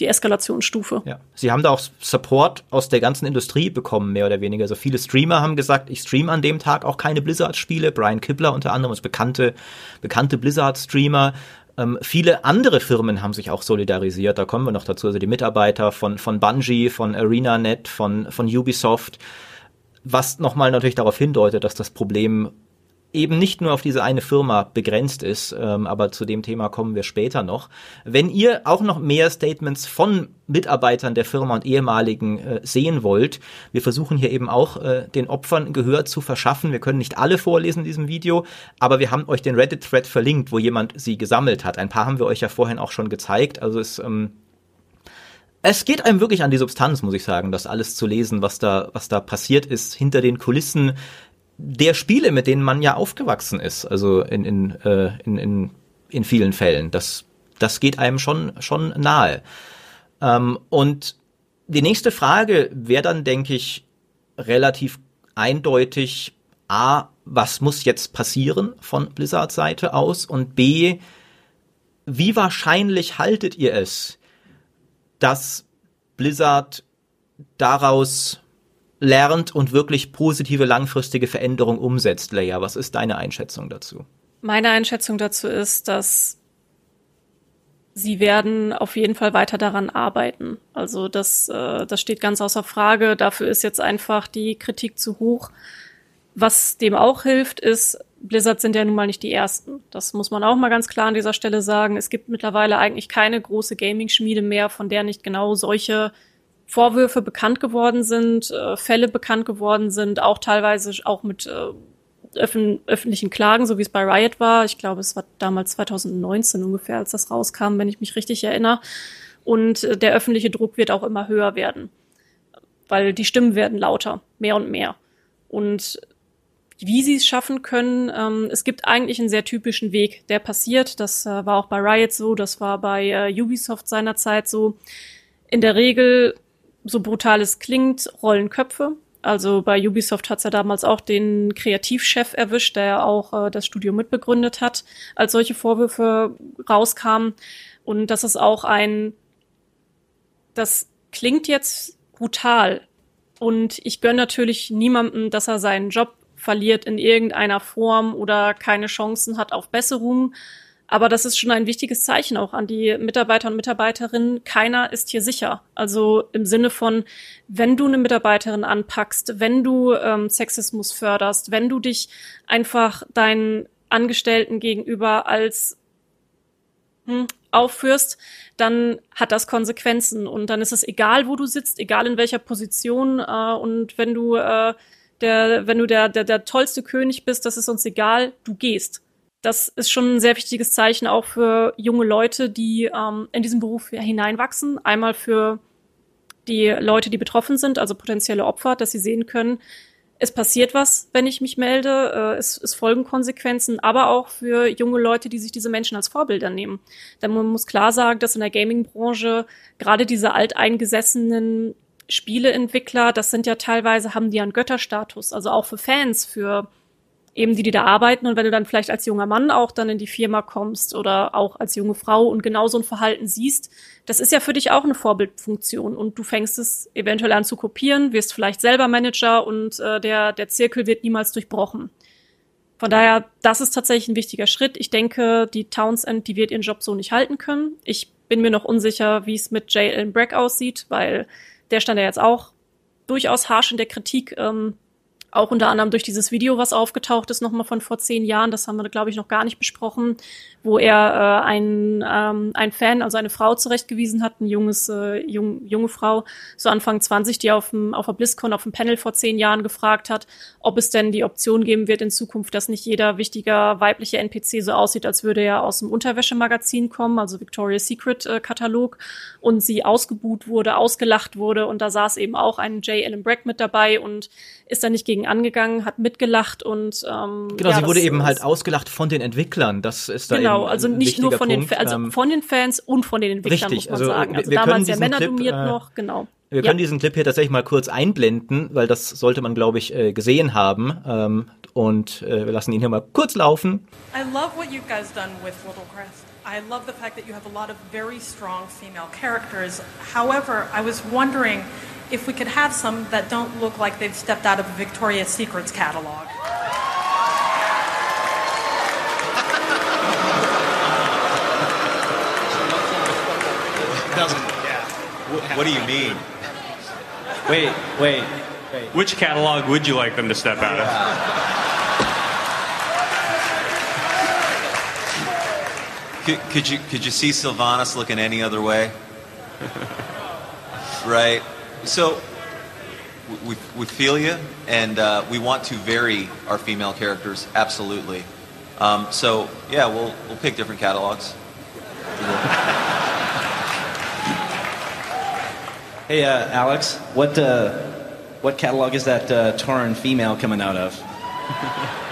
die Eskalationsstufe. Ja. Sie haben da auch Support aus der ganzen Industrie bekommen, mehr oder weniger. Also viele Streamer haben gesagt, ich streame an dem Tag auch keine Blizzard-Spiele. Brian Kibler unter anderem ist bekannte, bekannte Blizzard-Streamer Ähm, viele andere Firmen haben sich auch solidarisiert, da kommen wir noch dazu, also die Mitarbeiter von, von Bungie, von ArenaNet, von, von Ubisoft, was nochmal natürlich darauf hindeutet, dass das Problem eben nicht nur auf diese eine Firma begrenzt ist, ähm, aber zu dem Thema kommen wir später noch. Wenn ihr auch noch mehr Statements von Mitarbeitern der Firma und ehemaligen äh, sehen wollt, wir versuchen hier eben auch äh, den Opfern Gehör zu verschaffen. Wir können nicht alle vorlesen in diesem Video, aber wir haben euch den Reddit-Thread verlinkt, wo jemand sie gesammelt hat. Ein paar haben wir euch ja vorhin auch schon gezeigt. Also es ähm, es geht einem wirklich an die Substanz, muss ich sagen, das alles zu lesen, was da, was da passiert ist hinter den Kulissen, der Spiele, mit denen man ja aufgewachsen ist, also in, in, äh, in, in, in vielen Fällen. Das, das geht einem schon, schon nahe. Ähm, und die nächste Frage wäre dann, denke ich, relativ eindeutig, A, was muss jetzt passieren von Blizzards Seite aus? Und B, wie wahrscheinlich haltet ihr es, dass Blizzard daraus lernt und wirklich positive langfristige Veränderungen umsetzt, Leia. Was ist deine Einschätzung dazu? Meine Einschätzung dazu ist, dass sie werden auf jeden Fall weiter daran arbeiten. Also das, äh, das steht ganz außer Frage. Dafür ist jetzt einfach die Kritik zu hoch. Was dem auch hilft, ist, Blizzard sind ja nun mal nicht die ersten. Das muss man auch mal ganz klar an dieser Stelle sagen. Es gibt mittlerweile eigentlich keine große Gaming-Schmiede mehr, von der nicht genau solche Vorwürfe bekannt geworden sind, äh, Fälle bekannt geworden sind, auch teilweise auch mit äh, öffn öffentlichen Klagen, so wie es bei Riot war. Ich glaube, es war damals 2019 ungefähr, als das rauskam, wenn ich mich richtig erinnere. Und äh, der öffentliche Druck wird auch immer höher werden, weil die Stimmen werden lauter, mehr und mehr. Und wie sie es schaffen können, ähm, es gibt eigentlich einen sehr typischen Weg, der passiert. Das äh, war auch bei Riot so, das war bei äh, Ubisoft seinerzeit so. In der Regel so brutal es klingt, rollen Köpfe. Also bei Ubisoft hat's ja damals auch den Kreativchef erwischt, der ja auch äh, das Studio mitbegründet hat, als solche Vorwürfe rauskamen. Und das ist auch ein, das klingt jetzt brutal. Und ich gönne natürlich niemandem, dass er seinen Job verliert in irgendeiner Form oder keine Chancen hat auf Besserung. Aber das ist schon ein wichtiges Zeichen auch an die Mitarbeiter und Mitarbeiterinnen. Keiner ist hier sicher. Also im Sinne von, wenn du eine Mitarbeiterin anpackst, wenn du ähm, Sexismus förderst, wenn du dich einfach deinen Angestellten gegenüber als hm, aufführst, dann hat das Konsequenzen. Und dann ist es egal, wo du sitzt, egal in welcher Position. Äh, und wenn du äh, der, wenn du der, der, der tollste König bist, das ist uns egal, du gehst das ist schon ein sehr wichtiges Zeichen auch für junge Leute, die ähm, in diesen Beruf hineinwachsen. Einmal für die Leute, die betroffen sind, also potenzielle Opfer, dass sie sehen können, es passiert was, wenn ich mich melde, äh, es, es folgen Konsequenzen, aber auch für junge Leute, die sich diese Menschen als Vorbilder nehmen. Denn man muss klar sagen, dass in der Gaming-Branche gerade diese alteingesessenen Spieleentwickler, das sind ja teilweise, haben die einen Götterstatus, also auch für Fans, für eben die, die da arbeiten. Und wenn du dann vielleicht als junger Mann auch dann in die Firma kommst oder auch als junge Frau und genau so ein Verhalten siehst, das ist ja für dich auch eine Vorbildfunktion. Und du fängst es eventuell an zu kopieren, wirst vielleicht selber Manager und äh, der, der Zirkel wird niemals durchbrochen. Von daher, das ist tatsächlich ein wichtiger Schritt. Ich denke, die Townsend, die wird ihren Job so nicht halten können. Ich bin mir noch unsicher, wie es mit J. Allen aussieht, weil der stand ja jetzt auch durchaus harsch in der Kritik. Ähm, auch unter anderem durch dieses Video, was aufgetaucht ist, nochmal von vor zehn Jahren, das haben wir, glaube ich, noch gar nicht besprochen, wo er äh, ein, ähm, ein Fan, also eine Frau zurechtgewiesen hat, ein junges, äh, jung, junge Frau, so Anfang 20, die auf, dem, auf der BlizzCon auf dem Panel vor zehn Jahren gefragt hat, ob es denn die Option geben wird in Zukunft, dass nicht jeder wichtiger weibliche NPC so aussieht, als würde er aus dem Unterwäschemagazin kommen, also Victoria's Secret äh, Katalog, und sie ausgebuht wurde, ausgelacht wurde und da saß eben auch ein J. Allen Brack mit dabei und ist da nicht gegen angegangen, hat mitgelacht und ähm, genau, ja, sie wurde eben halt ausgelacht von den Entwicklern. Das ist da genau, also nicht nur von Punkt. den, also ähm, von den Fans und von den Entwicklern richtig, muss man also sagen. Also wir damals ja Männer Clip, dominiert äh, noch, genau. Wir ja. können diesen Clip hier tatsächlich mal kurz einblenden, weil das sollte man, glaube ich, äh, gesehen haben. Ähm, und äh, wir lassen ihn hier mal kurz laufen. I love what you guys done with Little Crest. I love the fact that you have a lot of very strong female characters. However, I was wondering if we could have some that don't look like they've stepped out of a Victoria's Secrets catalog. Doesn't, yeah. What do you mean? Wait, wait, wait. Which catalog would you like them to step out of? Could, could you could you see Sylvanas looking any other way? right. So we, we feel you, and uh, we want to vary our female characters absolutely. Um, so yeah, we'll we'll pick different catalogs. Hey, uh, Alex, what uh, what catalog is that uh, Tauren female coming out of?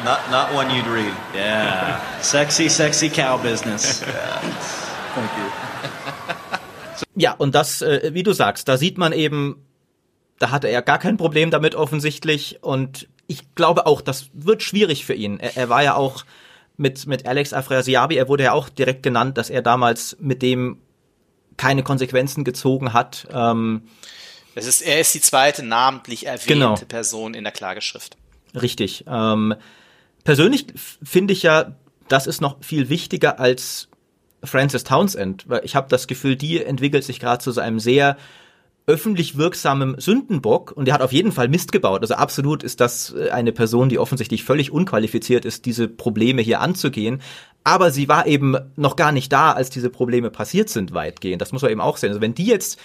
Not not one you'd read. Yeah, sexy, sexy cow business. (laughs) Thank you. (laughs) Ja, und das, äh, wie du sagst, da sieht man eben, da hatte er gar kein Problem damit offensichtlich und ich glaube auch, das wird schwierig für ihn. Er, er war ja auch mit, mit Alex Afrasiabi, er wurde ja auch direkt genannt, dass er damals mit dem keine Konsequenzen gezogen hat. Ähm, es ist, er ist die zweite namentlich erwähnte Genau. Person in der Klageschrift. Richtig. Ähm, persönlich finde ich ja, das ist noch viel wichtiger als Frances Townsend, weil ich habe das Gefühl, die entwickelt sich gerade zu so einem sehr öffentlich wirksamen Sündenbock und der hat auf jeden Fall Mist gebaut. Also absolut ist das äh, eine Person, die offensichtlich völlig unqualifiziert ist, diese Probleme hier anzugehen. Aber sie war eben noch gar nicht da, als diese Probleme passiert sind, weitgehend. Das muss man eben auch sehen. Also wenn die jetzt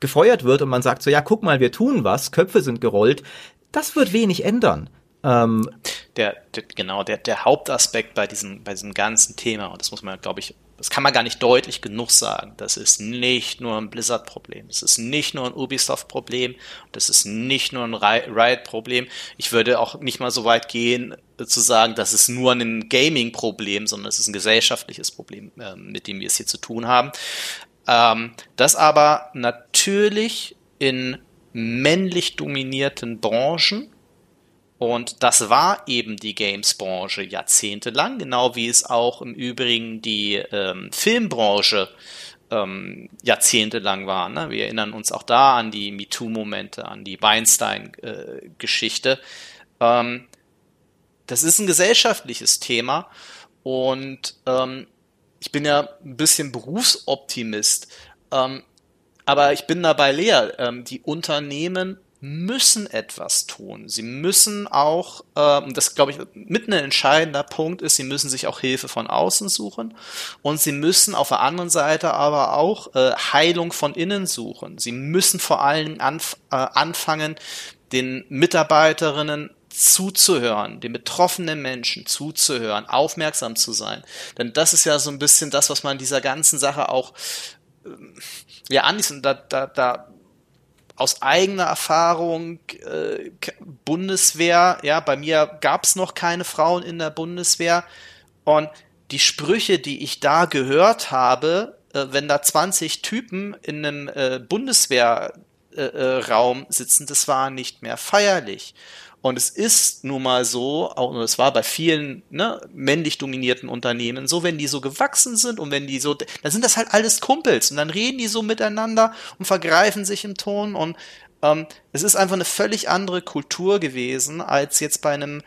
gefeuert wird und man sagt so, ja, guck mal, wir tun was, Köpfe sind gerollt, das wird wenig ändern. Ähm, Der, der genau der, der Hauptaspekt bei diesem, bei diesem ganzen Thema, und das muss man, glaube ich, das kann man gar nicht deutlich genug sagen. Das ist nicht nur ein Blizzard-Problem. Das ist nicht nur ein Ubisoft-Problem. Das ist nicht nur ein Ri- Riot-Problem. Ich würde auch nicht mal so weit gehen, äh, zu sagen, das ist nur ein Gaming-Problem, sondern es ist ein gesellschaftliches Problem, äh, mit dem wir es hier zu tun haben. Ähm, das aber natürlich in männlich dominierten Branchen und das war eben die Games-Branche jahrzehntelang, genau wie es auch im Übrigen die ähm, Filmbranche ähm, jahrzehntelang war. Ne? Wir erinnern uns auch da an die MeToo-Momente, an die Weinstein-Geschichte. ähm, das ist ein gesellschaftliches Thema und ähm, ich bin ja ein bisschen Berufsoptimist, ähm, aber ich bin dabei leer. Ähm, die Unternehmen müssen etwas tun. Sie müssen auch, ähm, das glaube ich mit ein entscheidender Punkt ist, sie müssen sich auch Hilfe von außen suchen und sie müssen auf der anderen Seite aber auch äh, Heilung von innen suchen. Sie müssen vor allem anf äh, anfangen, den Mitarbeiterinnen zuzuhören, den betroffenen Menschen zuzuhören, aufmerksam zu sein. Denn das ist ja so ein bisschen das, was man dieser ganzen Sache auch ähm, ja anliest. Und da, da, da aus eigener Erfahrung äh, Bundeswehr, ja, bei mir gab es noch keine Frauen in der Bundeswehr und die Sprüche, die ich da gehört habe, äh, wenn da 20 Typen in einem äh, Bundeswehrraum äh, äh, sitzen, das war nicht mehr feierlich. Und es ist nun mal so, auch und es war bei vielen ne, männlich dominierten Unternehmen so, wenn die so gewachsen sind und wenn die so, dann sind das halt alles Kumpels und dann reden die so miteinander und vergreifen sich im Ton und ähm, es ist einfach eine völlig andere Kultur gewesen als jetzt bei einem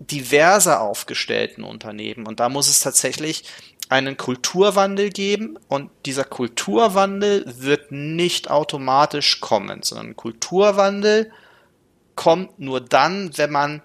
diverser aufgestellten Unternehmen. Und da muss es tatsächlich einen Kulturwandel geben und dieser Kulturwandel wird nicht automatisch kommen, sondern Kulturwandel kommt nur dann, wenn man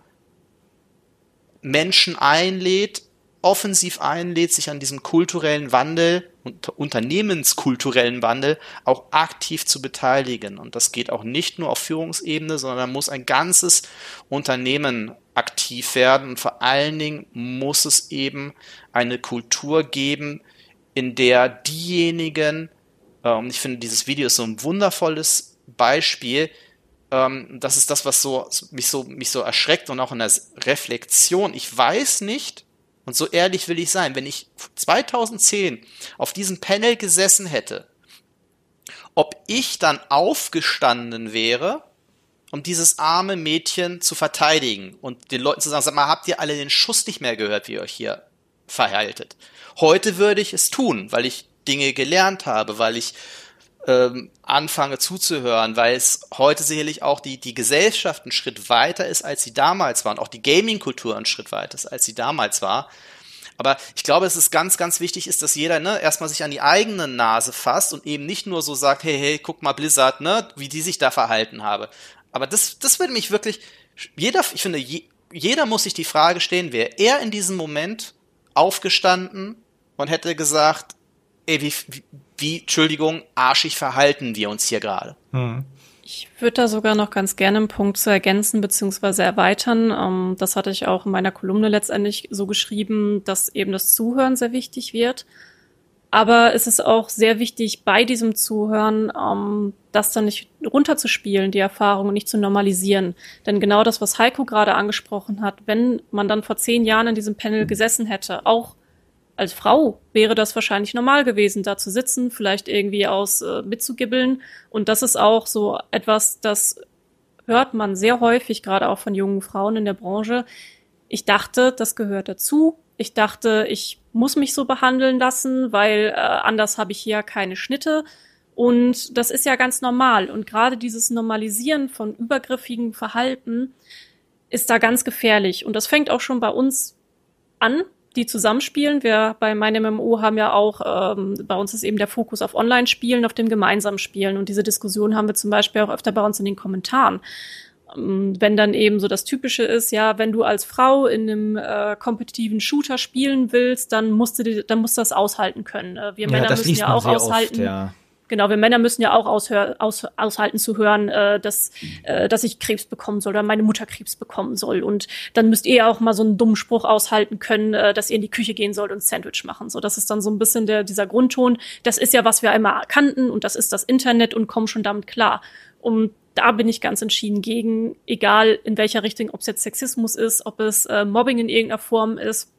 Menschen einlädt, offensiv einlädt, sich an diesem kulturellen Wandel und unternehmenskulturellen Wandel auch aktiv zu beteiligen. Und das geht auch nicht nur auf Führungsebene, sondern da muss ein ganzes Unternehmen aktiv werden. Und vor allen Dingen muss es eben eine Kultur geben, in der diejenigen, ähm, ich finde, dieses Video ist so ein wundervolles Beispiel, ähm, das ist das, was so, mich so, mich so erschreckt und auch in der Reflexion. Ich weiß nicht, und so ehrlich will ich sein, wenn ich 2010 auf diesem Panel gesessen hätte, ob ich dann aufgestanden wäre, um dieses arme Mädchen zu verteidigen und den Leuten zu sagen, sag mal, habt ihr alle den Schuss nicht mehr gehört, wie ihr euch hier verhaltet? Heute würde ich es tun, weil ich Dinge gelernt habe, weil ich ähm, anfange zuzuhören, weil es heute sicherlich auch die, die Gesellschaft einen Schritt weiter ist, als sie damals war und auch die Gaming-Kultur einen Schritt weiter ist, als sie damals war. Aber ich glaube, es ist ganz, ganz wichtig ist, dass jeder ne, erstmal sich an die eigene Nase fasst und eben nicht nur so sagt, hey, hey, guck mal Blizzard, ne, wie die sich da verhalten habe. Aber das, das würde mich wirklich, jeder, ich finde, je, jeder muss sich die Frage stellen, wäre er in diesem Moment aufgestanden und hätte gesagt, ey, wie, wie, wie Entschuldigung, arschig verhalten wir uns hier gerade. Hm. Ich würde da sogar noch ganz gerne einen Punkt zu ergänzen bzw. erweitern. Ähm, das hatte ich auch in meiner Kolumne letztendlich so geschrieben, dass eben das Zuhören sehr wichtig wird. Aber es ist auch sehr wichtig, bei diesem Zuhören ähm, das dann nicht runterzuspielen, die Erfahrung und nicht zu normalisieren. Denn genau das, was Heiko gerade angesprochen hat, wenn man dann vor zehn Jahren in diesem Panel gesessen hätte, auch als Frau wäre das wahrscheinlich normal gewesen, da zu sitzen, vielleicht irgendwie aus äh, mitzugibbeln. Und das ist auch so etwas, das hört man sehr häufig, gerade auch von jungen Frauen in der Branche. Ich dachte, das gehört dazu. Ich dachte, ich muss mich so behandeln lassen, weil äh, anders habe ich hier keine Schnitte. Und das ist ja ganz normal. Und gerade dieses Normalisieren von übergriffigen Verhalten ist da ganz gefährlich. Und das fängt auch schon bei uns an, die zusammenspielen. Wir bei meinem MMO haben ja auch, ähm, bei uns ist eben der Fokus auf Online-Spielen, auf dem gemeinsamen Spielen. Und diese Diskussion haben wir zum Beispiel auch öfter bei uns in den Kommentaren. Ähm, wenn dann eben so das Typische ist, ja, wenn du als Frau in einem äh, kompetitiven Shooter spielen willst, dann musst du, dann musst du das aushalten können. Äh, wir ja, Männer müssen ja auch aushalten. Oft, ja Genau, wir Männer müssen ja auch aushör, aus, aushalten zu hören, äh, dass, äh, dass ich Krebs bekommen soll oder meine Mutter Krebs bekommen soll. Und dann müsst ihr auch mal so einen dummen Spruch aushalten können, äh, dass ihr in die Küche gehen sollt und Sandwich machen. So, das ist dann so ein bisschen der, dieser Grundton. Das ist ja, was wir einmal kannten und das ist das Internet und kommen schon damit klar. Und da bin ich ganz entschieden gegen, egal in welcher Richtung, ob es jetzt Sexismus ist, ob es äh, Mobbing in irgendeiner Form ist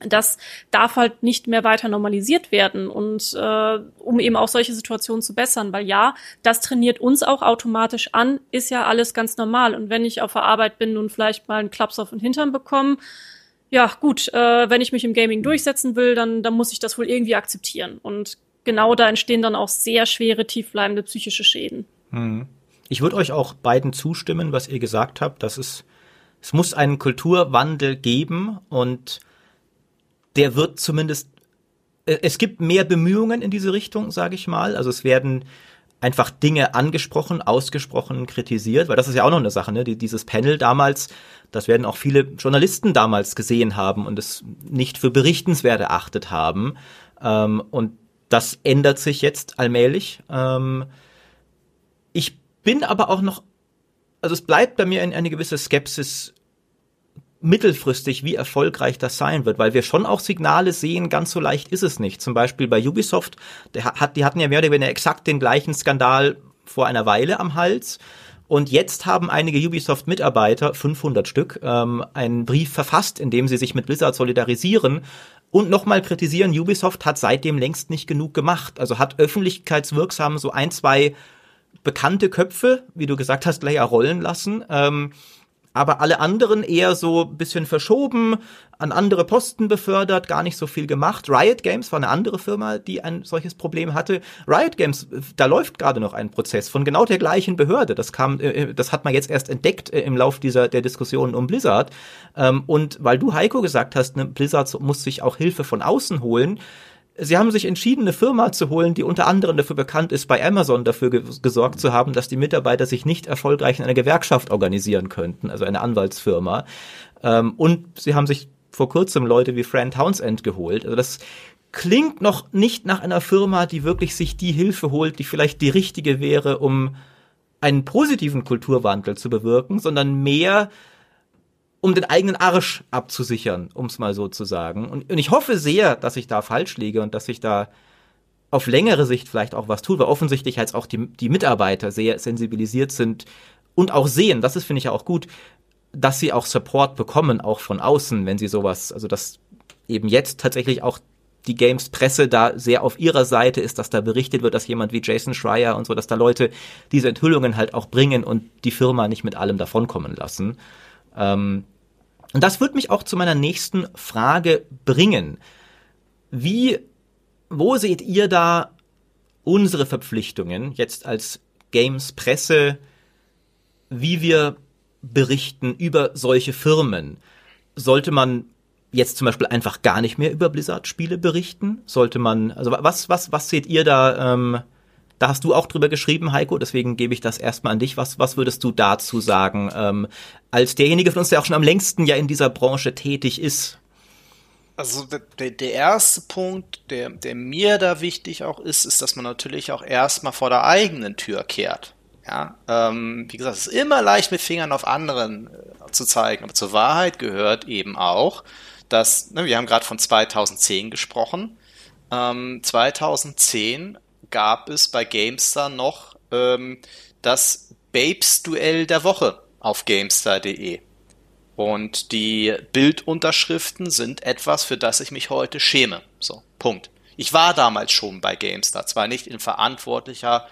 das darf halt nicht mehr weiter normalisiert werden und äh, um eben auch solche Situationen zu bessern, weil ja, das trainiert uns auch automatisch an, ist ja alles ganz normal und wenn ich auf der Arbeit bin und vielleicht mal einen Klaps auf den Hintern bekomme, ja gut, äh, wenn ich mich im Gaming durchsetzen will, dann, dann muss ich das wohl irgendwie akzeptieren und genau da entstehen dann auch sehr schwere, tiefbleibende psychische Schäden. Hm. Ich würde euch auch beiden zustimmen, was ihr gesagt habt, dass es es muss einen Kulturwandel geben und der wird zumindest, äh, es gibt mehr Bemühungen in diese Richtung, sage ich mal. Also es werden einfach Dinge angesprochen, ausgesprochen, kritisiert, weil das ist ja auch noch eine Sache, ne? Die, dieses Panel damals, das werden auch viele Journalisten damals gesehen haben und es nicht für berichtenswert erachtet haben. Ähm, und das ändert sich jetzt allmählich. Ähm, ich bin aber auch noch, also es bleibt bei mir eine gewisse Skepsis mittelfristig, wie erfolgreich das sein wird, weil wir schon auch Signale sehen, ganz so leicht ist es nicht. Zum Beispiel bei Ubisoft, der hat, die hatten ja mehr oder weniger exakt den gleichen Skandal vor einer Weile am Hals. Und jetzt haben einige Ubisoft-Mitarbeiter, 500 Stück, ähm, einen Brief verfasst, in dem sie sich mit Blizzard solidarisieren und nochmal kritisieren, Ubisoft hat seitdem längst nicht genug gemacht. Also hat öffentlichkeitswirksam so ein, zwei bekannte Köpfe, wie du gesagt hast, gleich rollen lassen. Ähm, aber alle anderen eher so bisschen verschoben, an andere Posten befördert, gar nicht so viel gemacht. Riot Games war eine andere Firma, die ein solches Problem hatte. Riot Games, da läuft gerade noch ein Prozess von genau der gleichen Behörde. Das kam, äh, äh, das hat man jetzt erst entdeckt äh, im Lauf dieser der Diskussionen um Blizzard. Ähm, und weil du Heiko gesagt hast, ne, Blizzard muss sich auch Hilfe von außen holen Sie haben sich entschieden, eine Firma zu holen, die unter anderem dafür bekannt ist, bei Amazon dafür ge gesorgt zu haben, dass die Mitarbeiter sich nicht erfolgreich in einer Gewerkschaft organisieren könnten, also eine Anwaltsfirma. Ähm, und sie haben sich vor kurzem Leute wie Fran Townsend geholt. Also das klingt noch nicht nach einer Firma, die wirklich sich die Hilfe holt, die vielleicht die richtige wäre, um einen positiven Kulturwandel zu bewirken, sondern mehr um den eigenen Arsch abzusichern, um es mal so zu sagen. Und, und ich hoffe sehr, dass ich da falsch liege und dass ich da auf längere Sicht vielleicht auch was tut, weil offensichtlich jetzt auch die, die Mitarbeiter sehr sensibilisiert sind und auch sehen, das ist, finde ich ja auch gut, dass sie auch Support bekommen, auch von außen, wenn sie sowas, also dass eben jetzt tatsächlich auch die Games-Presse da sehr auf ihrer Seite ist, dass da berichtet wird, dass jemand wie Jason Schreier und so, dass da Leute diese Enthüllungen halt auch bringen und die Firma nicht mit allem davonkommen lassen. Ähm, und das wird mich auch zu meiner nächsten Frage bringen. Wie, wo seht ihr da unsere Verpflichtungen jetzt als Games Presse, wie wir berichten über solche Firmen? Sollte man jetzt zum Beispiel einfach gar nicht mehr über Blizzard-Spiele berichten? Sollte man, also was, was, was seht ihr da? Ähm, da hast du auch drüber geschrieben, Heiko, deswegen gebe ich das erstmal an dich. Was, was würdest du dazu sagen? Ähm, als derjenige von uns, der auch schon am längsten ja in dieser Branche tätig ist. Also der, der erste Punkt, der, der mir da wichtig auch ist, ist, dass man natürlich auch erstmal vor der eigenen Tür kehrt. Ja, ähm, wie gesagt, es ist immer leicht mit Fingern auf anderen äh, zu zeigen, aber zur Wahrheit gehört eben auch, dass, ne, wir haben gerade von 2010 gesprochen, ähm, 2010 gab es bei GameStar noch ähm, das Babes-Duell der Woche auf GameStar.de. Und die Bildunterschriften sind etwas, für das ich mich heute schäme. So, Punkt. Ich war damals schon bei GameStar, zwar nicht in verantwortlicher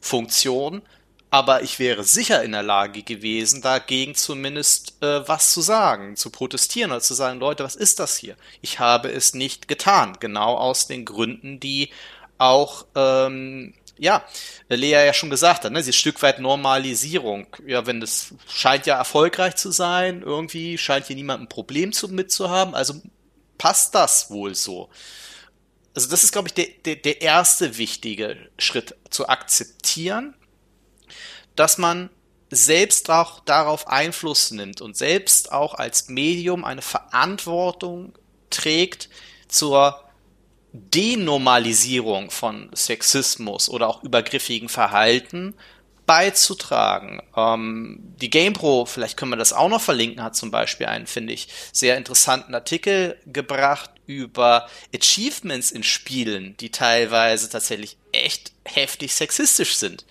Funktion, aber ich wäre sicher in der Lage gewesen, dagegen zumindest äh, was zu sagen, zu protestieren oder zu sagen, Leute, was ist das hier? Ich habe es nicht getan, genau aus den Gründen, die auch ähm, ja, Lea ja schon gesagt hat, ne, dieses Stück weit Normalisierung. Ja, wenn das scheint ja erfolgreich zu sein, irgendwie scheint hier niemand ein Problem zu, mit zu haben, also passt das wohl so. Also das ist, glaube ich, der, der, der erste wichtige Schritt zu akzeptieren, dass man selbst auch darauf Einfluss nimmt und selbst auch als Medium eine Verantwortung trägt zur Denormalisierung von Sexismus oder auch übergriffigen Verhalten beizutragen. Ähm, die GamePro, vielleicht können wir das auch noch verlinken, hat zum Beispiel einen, finde ich, sehr interessanten Artikel gebracht über Achievements in Spielen, die teilweise tatsächlich echt heftig sexistisch sind.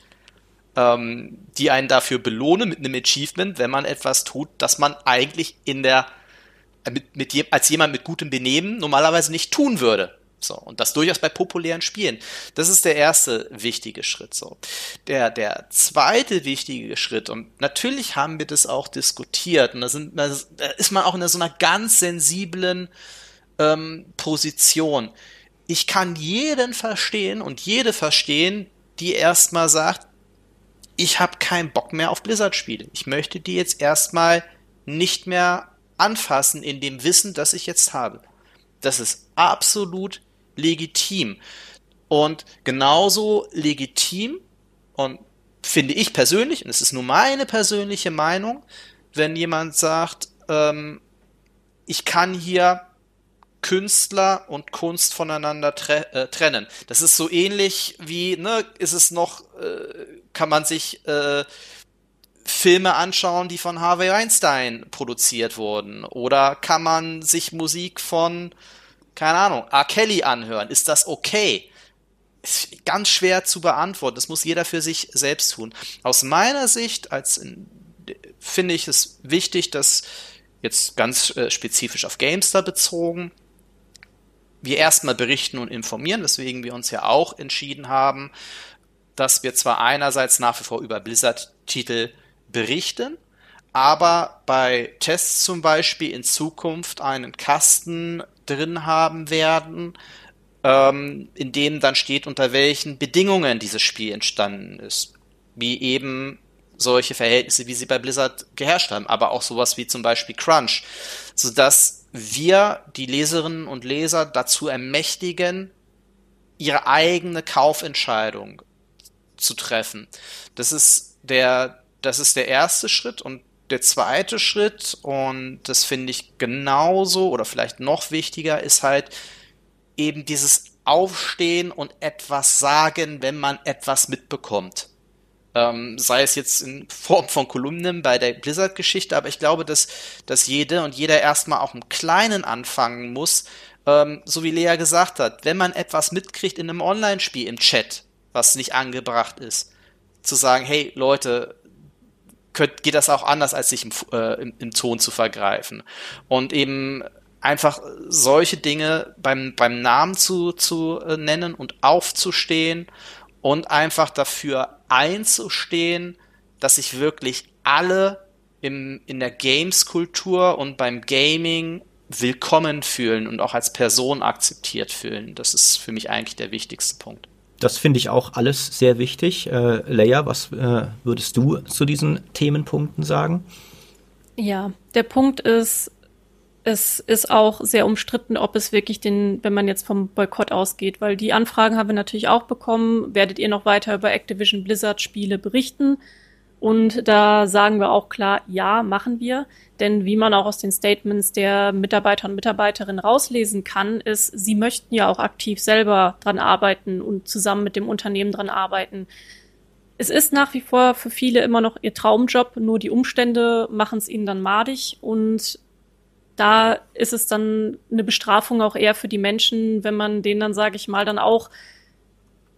Ähm, die einen dafür belohnen mit einem Achievement, wenn man etwas tut, das man eigentlich in der mit, mit, als jemand mit gutem Benehmen normalerweise nicht tun würde. So, und das durchaus bei populären Spielen. Das ist der erste wichtige Schritt. So. Der, der zweite wichtige Schritt, und natürlich haben wir das auch diskutiert, und da, sind, da ist man auch in so einer ganz sensiblen ähm, Position. Ich kann jeden verstehen und jede verstehen, die erstmal sagt, ich habe keinen Bock mehr auf Blizzard-Spiele. Ich möchte die jetzt erstmal nicht mehr anfassen in dem Wissen, das ich jetzt habe. Das ist absolut legitim. Und genauso legitim und finde ich persönlich, und es ist nur meine persönliche Meinung, wenn jemand sagt, ähm, ich kann hier Künstler und Kunst voneinander tre äh, trennen. Das ist so ähnlich wie, ne, ist es noch, äh, kann man sich äh, Filme anschauen, die von Harvey Weinstein produziert wurden? Oder kann man sich Musik von keine Ahnung, R. Kelly anhören, ist das okay? Ganz schwer zu beantworten. Das muss jeder für sich selbst tun. Aus meiner Sicht, als finde ich es wichtig, dass jetzt ganz äh, spezifisch auf Gamestar bezogen, wir erstmal berichten und informieren, weswegen wir uns ja auch entschieden haben, dass wir zwar einerseits nach wie vor über Blizzard-Titel berichten, aber bei Tests zum Beispiel in Zukunft einen Kasten drin haben werden, ähm, in dem dann steht, unter welchen Bedingungen dieses Spiel entstanden ist. Wie eben solche Verhältnisse, wie sie bei Blizzard geherrscht haben, aber auch sowas wie zum Beispiel Crunch, sodass wir die Leserinnen und Leser dazu ermächtigen, ihre eigene Kaufentscheidung zu treffen. Das ist der, das ist der erste Schritt und der zweite Schritt, und das finde ich genauso oder vielleicht noch wichtiger, ist halt eben dieses Aufstehen und etwas sagen, wenn man etwas mitbekommt. Ähm, sei es jetzt in Form von Kolumnen bei der Blizzard-Geschichte, aber ich glaube, dass, dass jede und jeder erstmal auch im Kleinen anfangen muss, ähm, so wie Lea gesagt hat, wenn man etwas mitkriegt in einem Online-Spiel im Chat, was nicht angebracht ist, zu sagen, hey Leute, könnt, geht das auch anders, als sich im, äh, im, im Ton zu vergreifen. Und eben einfach solche Dinge beim, beim Namen zu, zu äh, nennen und aufzustehen und einfach dafür einzustehen, dass sich wirklich alle im, in der Games-Kultur und beim Gaming willkommen fühlen und auch als Person akzeptiert fühlen. Das ist für mich eigentlich der wichtigste Punkt. Das finde ich auch alles sehr wichtig. Äh, Leia, was äh, würdest du zu diesen Themenpunkten sagen? Ja, der Punkt ist, es ist auch sehr umstritten, ob es wirklich den, wenn man jetzt vom Boykott ausgeht, weil die Anfragen haben wir natürlich auch bekommen. Werdet ihr noch weiter über Activision Blizzard Spiele berichten? Und da sagen wir auch klar, ja, machen wir. Denn wie man auch aus den Statements der Mitarbeiter und Mitarbeiterinnen rauslesen kann, ist, sie möchten ja auch aktiv selber dran arbeiten und zusammen mit dem Unternehmen dran arbeiten. Es ist nach wie vor für viele immer noch ihr Traumjob, nur die Umstände machen es ihnen dann madig und da ist es dann eine Bestrafung auch eher für die Menschen, wenn man denen dann, sage ich mal, dann auch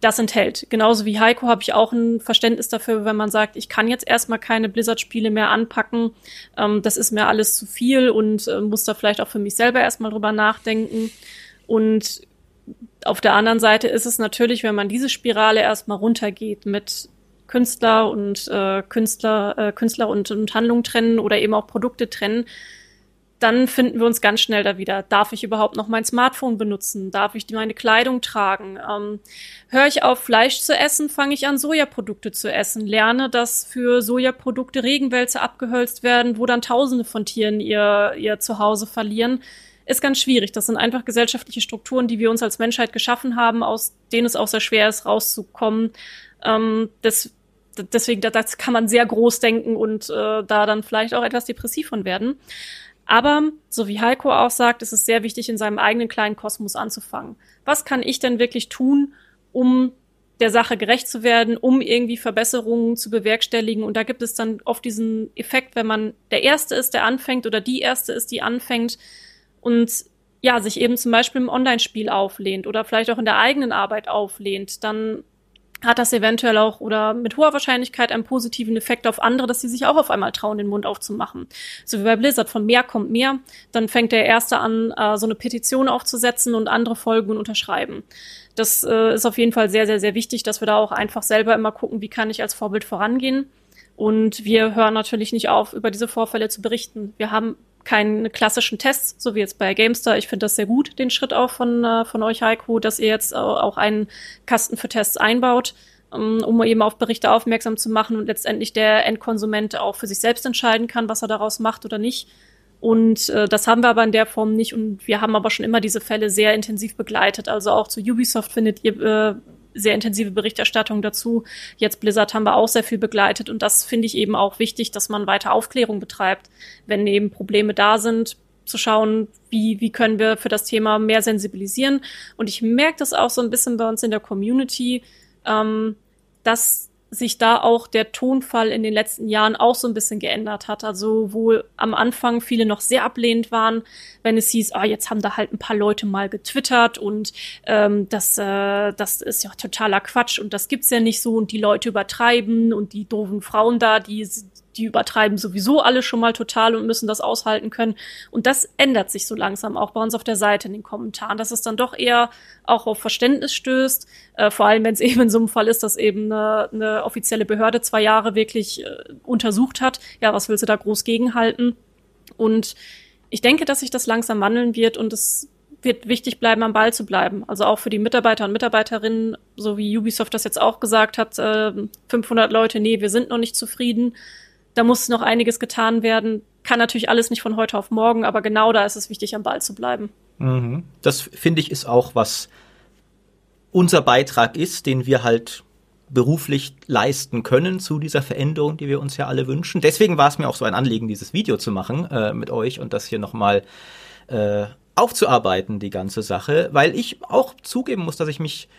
das enthält. Genauso wie Heiko habe ich auch ein Verständnis dafür, wenn man sagt, ich kann jetzt erstmal keine Blizzard-Spiele mehr anpacken. Ähm, das ist mir alles zu viel und äh, muss da vielleicht auch für mich selber erstmal drüber nachdenken. Und auf der anderen Seite ist es natürlich, wenn man diese Spirale erstmal runtergeht mit Künstler und äh, Künstler, äh, Künstler und, und Handlung trennen oder eben auch Produkte trennen, dann finden wir uns ganz schnell da wieder. Darf ich überhaupt noch mein Smartphone benutzen? Darf ich meine Kleidung tragen? Ähm, Höre ich auf, Fleisch zu essen? Fange ich an, Sojaprodukte zu essen? Lerne, dass für Sojaprodukte Regenwälze abgehölzt werden, wo dann Tausende von Tieren ihr, ihr Zuhause verlieren? Ist ganz schwierig. Das sind einfach gesellschaftliche Strukturen, die wir uns als Menschheit geschaffen haben, aus denen es auch sehr schwer ist, rauszukommen. Ähm, das, deswegen, das kann man sehr groß denken und äh, da dann vielleicht auch etwas depressiv von werden. Aber, so wie Heiko auch sagt, ist es sehr wichtig, in seinem eigenen kleinen Kosmos anzufangen. Was kann ich denn wirklich tun, um der Sache gerecht zu werden, um irgendwie Verbesserungen zu bewerkstelligen. Und da gibt es dann oft diesen Effekt, wenn man der Erste ist, der anfängt oder die Erste ist, die anfängt und ja, sich eben zum Beispiel im Online-Spiel auflehnt oder vielleicht auch in der eigenen Arbeit auflehnt, dann hat das eventuell auch oder mit hoher Wahrscheinlichkeit einen positiven Effekt auf andere, dass sie sich auch auf einmal trauen, den Mund aufzumachen. So wie bei Blizzard, von mehr kommt mehr. Dann fängt der Erste an, äh, so eine Petition aufzusetzen und andere folgen und unterschreiben. Das äh, ist auf jeden Fall sehr, sehr, sehr wichtig, dass wir da auch einfach selber immer gucken, wie kann ich als Vorbild vorangehen. Und wir hören natürlich nicht auf, über diese Vorfälle zu berichten. Wir haben keine klassischen Tests, so wie jetzt bei GameStar. Ich finde das sehr gut, den Schritt auch von, äh, von euch, Heiko, dass ihr jetzt auch einen Kasten für Tests einbaut, ähm, um eben auf Berichte aufmerksam zu machen und letztendlich der Endkonsument auch für sich selbst entscheiden kann, was er daraus macht oder nicht. Und äh, das haben wir aber in der Form nicht. Und wir haben aber schon immer diese Fälle sehr intensiv begleitet. Also auch zu Ubisoft findet ihr äh, sehr intensive Berichterstattung dazu. Jetzt Blizzard haben wir auch sehr viel begleitet und das finde ich eben auch wichtig, dass man weiter Aufklärung betreibt, wenn eben Probleme da sind, zu schauen, wie, wie können wir für das Thema mehr sensibilisieren. Und ich merke das auch so ein bisschen bei uns in der Community, ähm, dass sich da auch der Tonfall in den letzten Jahren auch so ein bisschen geändert hat. Also wo am Anfang viele noch sehr ablehnend waren, wenn es hieß, ah, jetzt haben da halt ein paar Leute mal getwittert und ähm, das, äh, das ist ja totaler Quatsch und das gibt's ja nicht so und die Leute übertreiben und die doofen Frauen da, die die übertreiben sowieso alle schon mal total und müssen das aushalten können. Und das ändert sich so langsam auch bei uns auf der Seite in den Kommentaren, dass es dann doch eher auch auf Verständnis stößt, äh, vor allem wenn es (laughs) eben in so einem Fall ist, dass eben eine, eine offizielle Behörde zwei Jahre wirklich äh, untersucht hat. Ja, was willst du da groß gegenhalten? Und ich denke, dass sich das langsam wandeln wird und es wird wichtig bleiben, am Ball zu bleiben. Also auch für die Mitarbeiter und Mitarbeiterinnen, so wie Ubisoft das jetzt auch gesagt hat, äh, 500 Leute, nee, wir sind noch nicht zufrieden da muss noch einiges getan werden. Kann natürlich alles nicht von heute auf morgen, aber genau da ist es wichtig, am Ball zu bleiben. Mhm. Das finde ich ist auch, was unser Beitrag ist, den wir halt beruflich leisten können zu dieser Veränderung, die wir uns ja alle wünschen. Deswegen war es mir auch so ein Anliegen, dieses Video zu machen äh, mit euch und das hier nochmal äh, aufzuarbeiten, die ganze Sache, weil ich auch zugeben muss, dass ich mich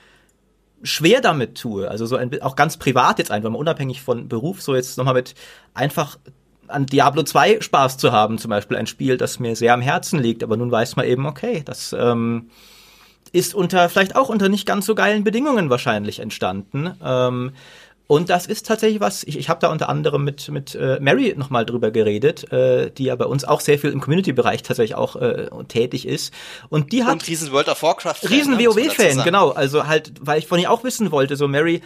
schwer damit tue, also so ein, auch ganz privat jetzt einfach mal unabhängig von Beruf, so jetzt nochmal mit einfach an Diablo 2 Spaß zu haben, zum Beispiel ein Spiel, das mir sehr am Herzen liegt, aber nun weiß man eben, okay, das ähm, ist unter, vielleicht auch unter nicht ganz so geilen Bedingungen wahrscheinlich entstanden. Ähm, und das ist tatsächlich was, ich, ich habe da unter anderem mit, mit äh, Mary nochmal drüber geredet, äh, die ja bei uns auch sehr viel im Community-Bereich tatsächlich auch äh, tätig ist. Und die hat. Und riesen World of Warcraft. Riesen ne, WoW-Fan, genau. Also halt, weil ich von ihr auch wissen wollte, so Mary,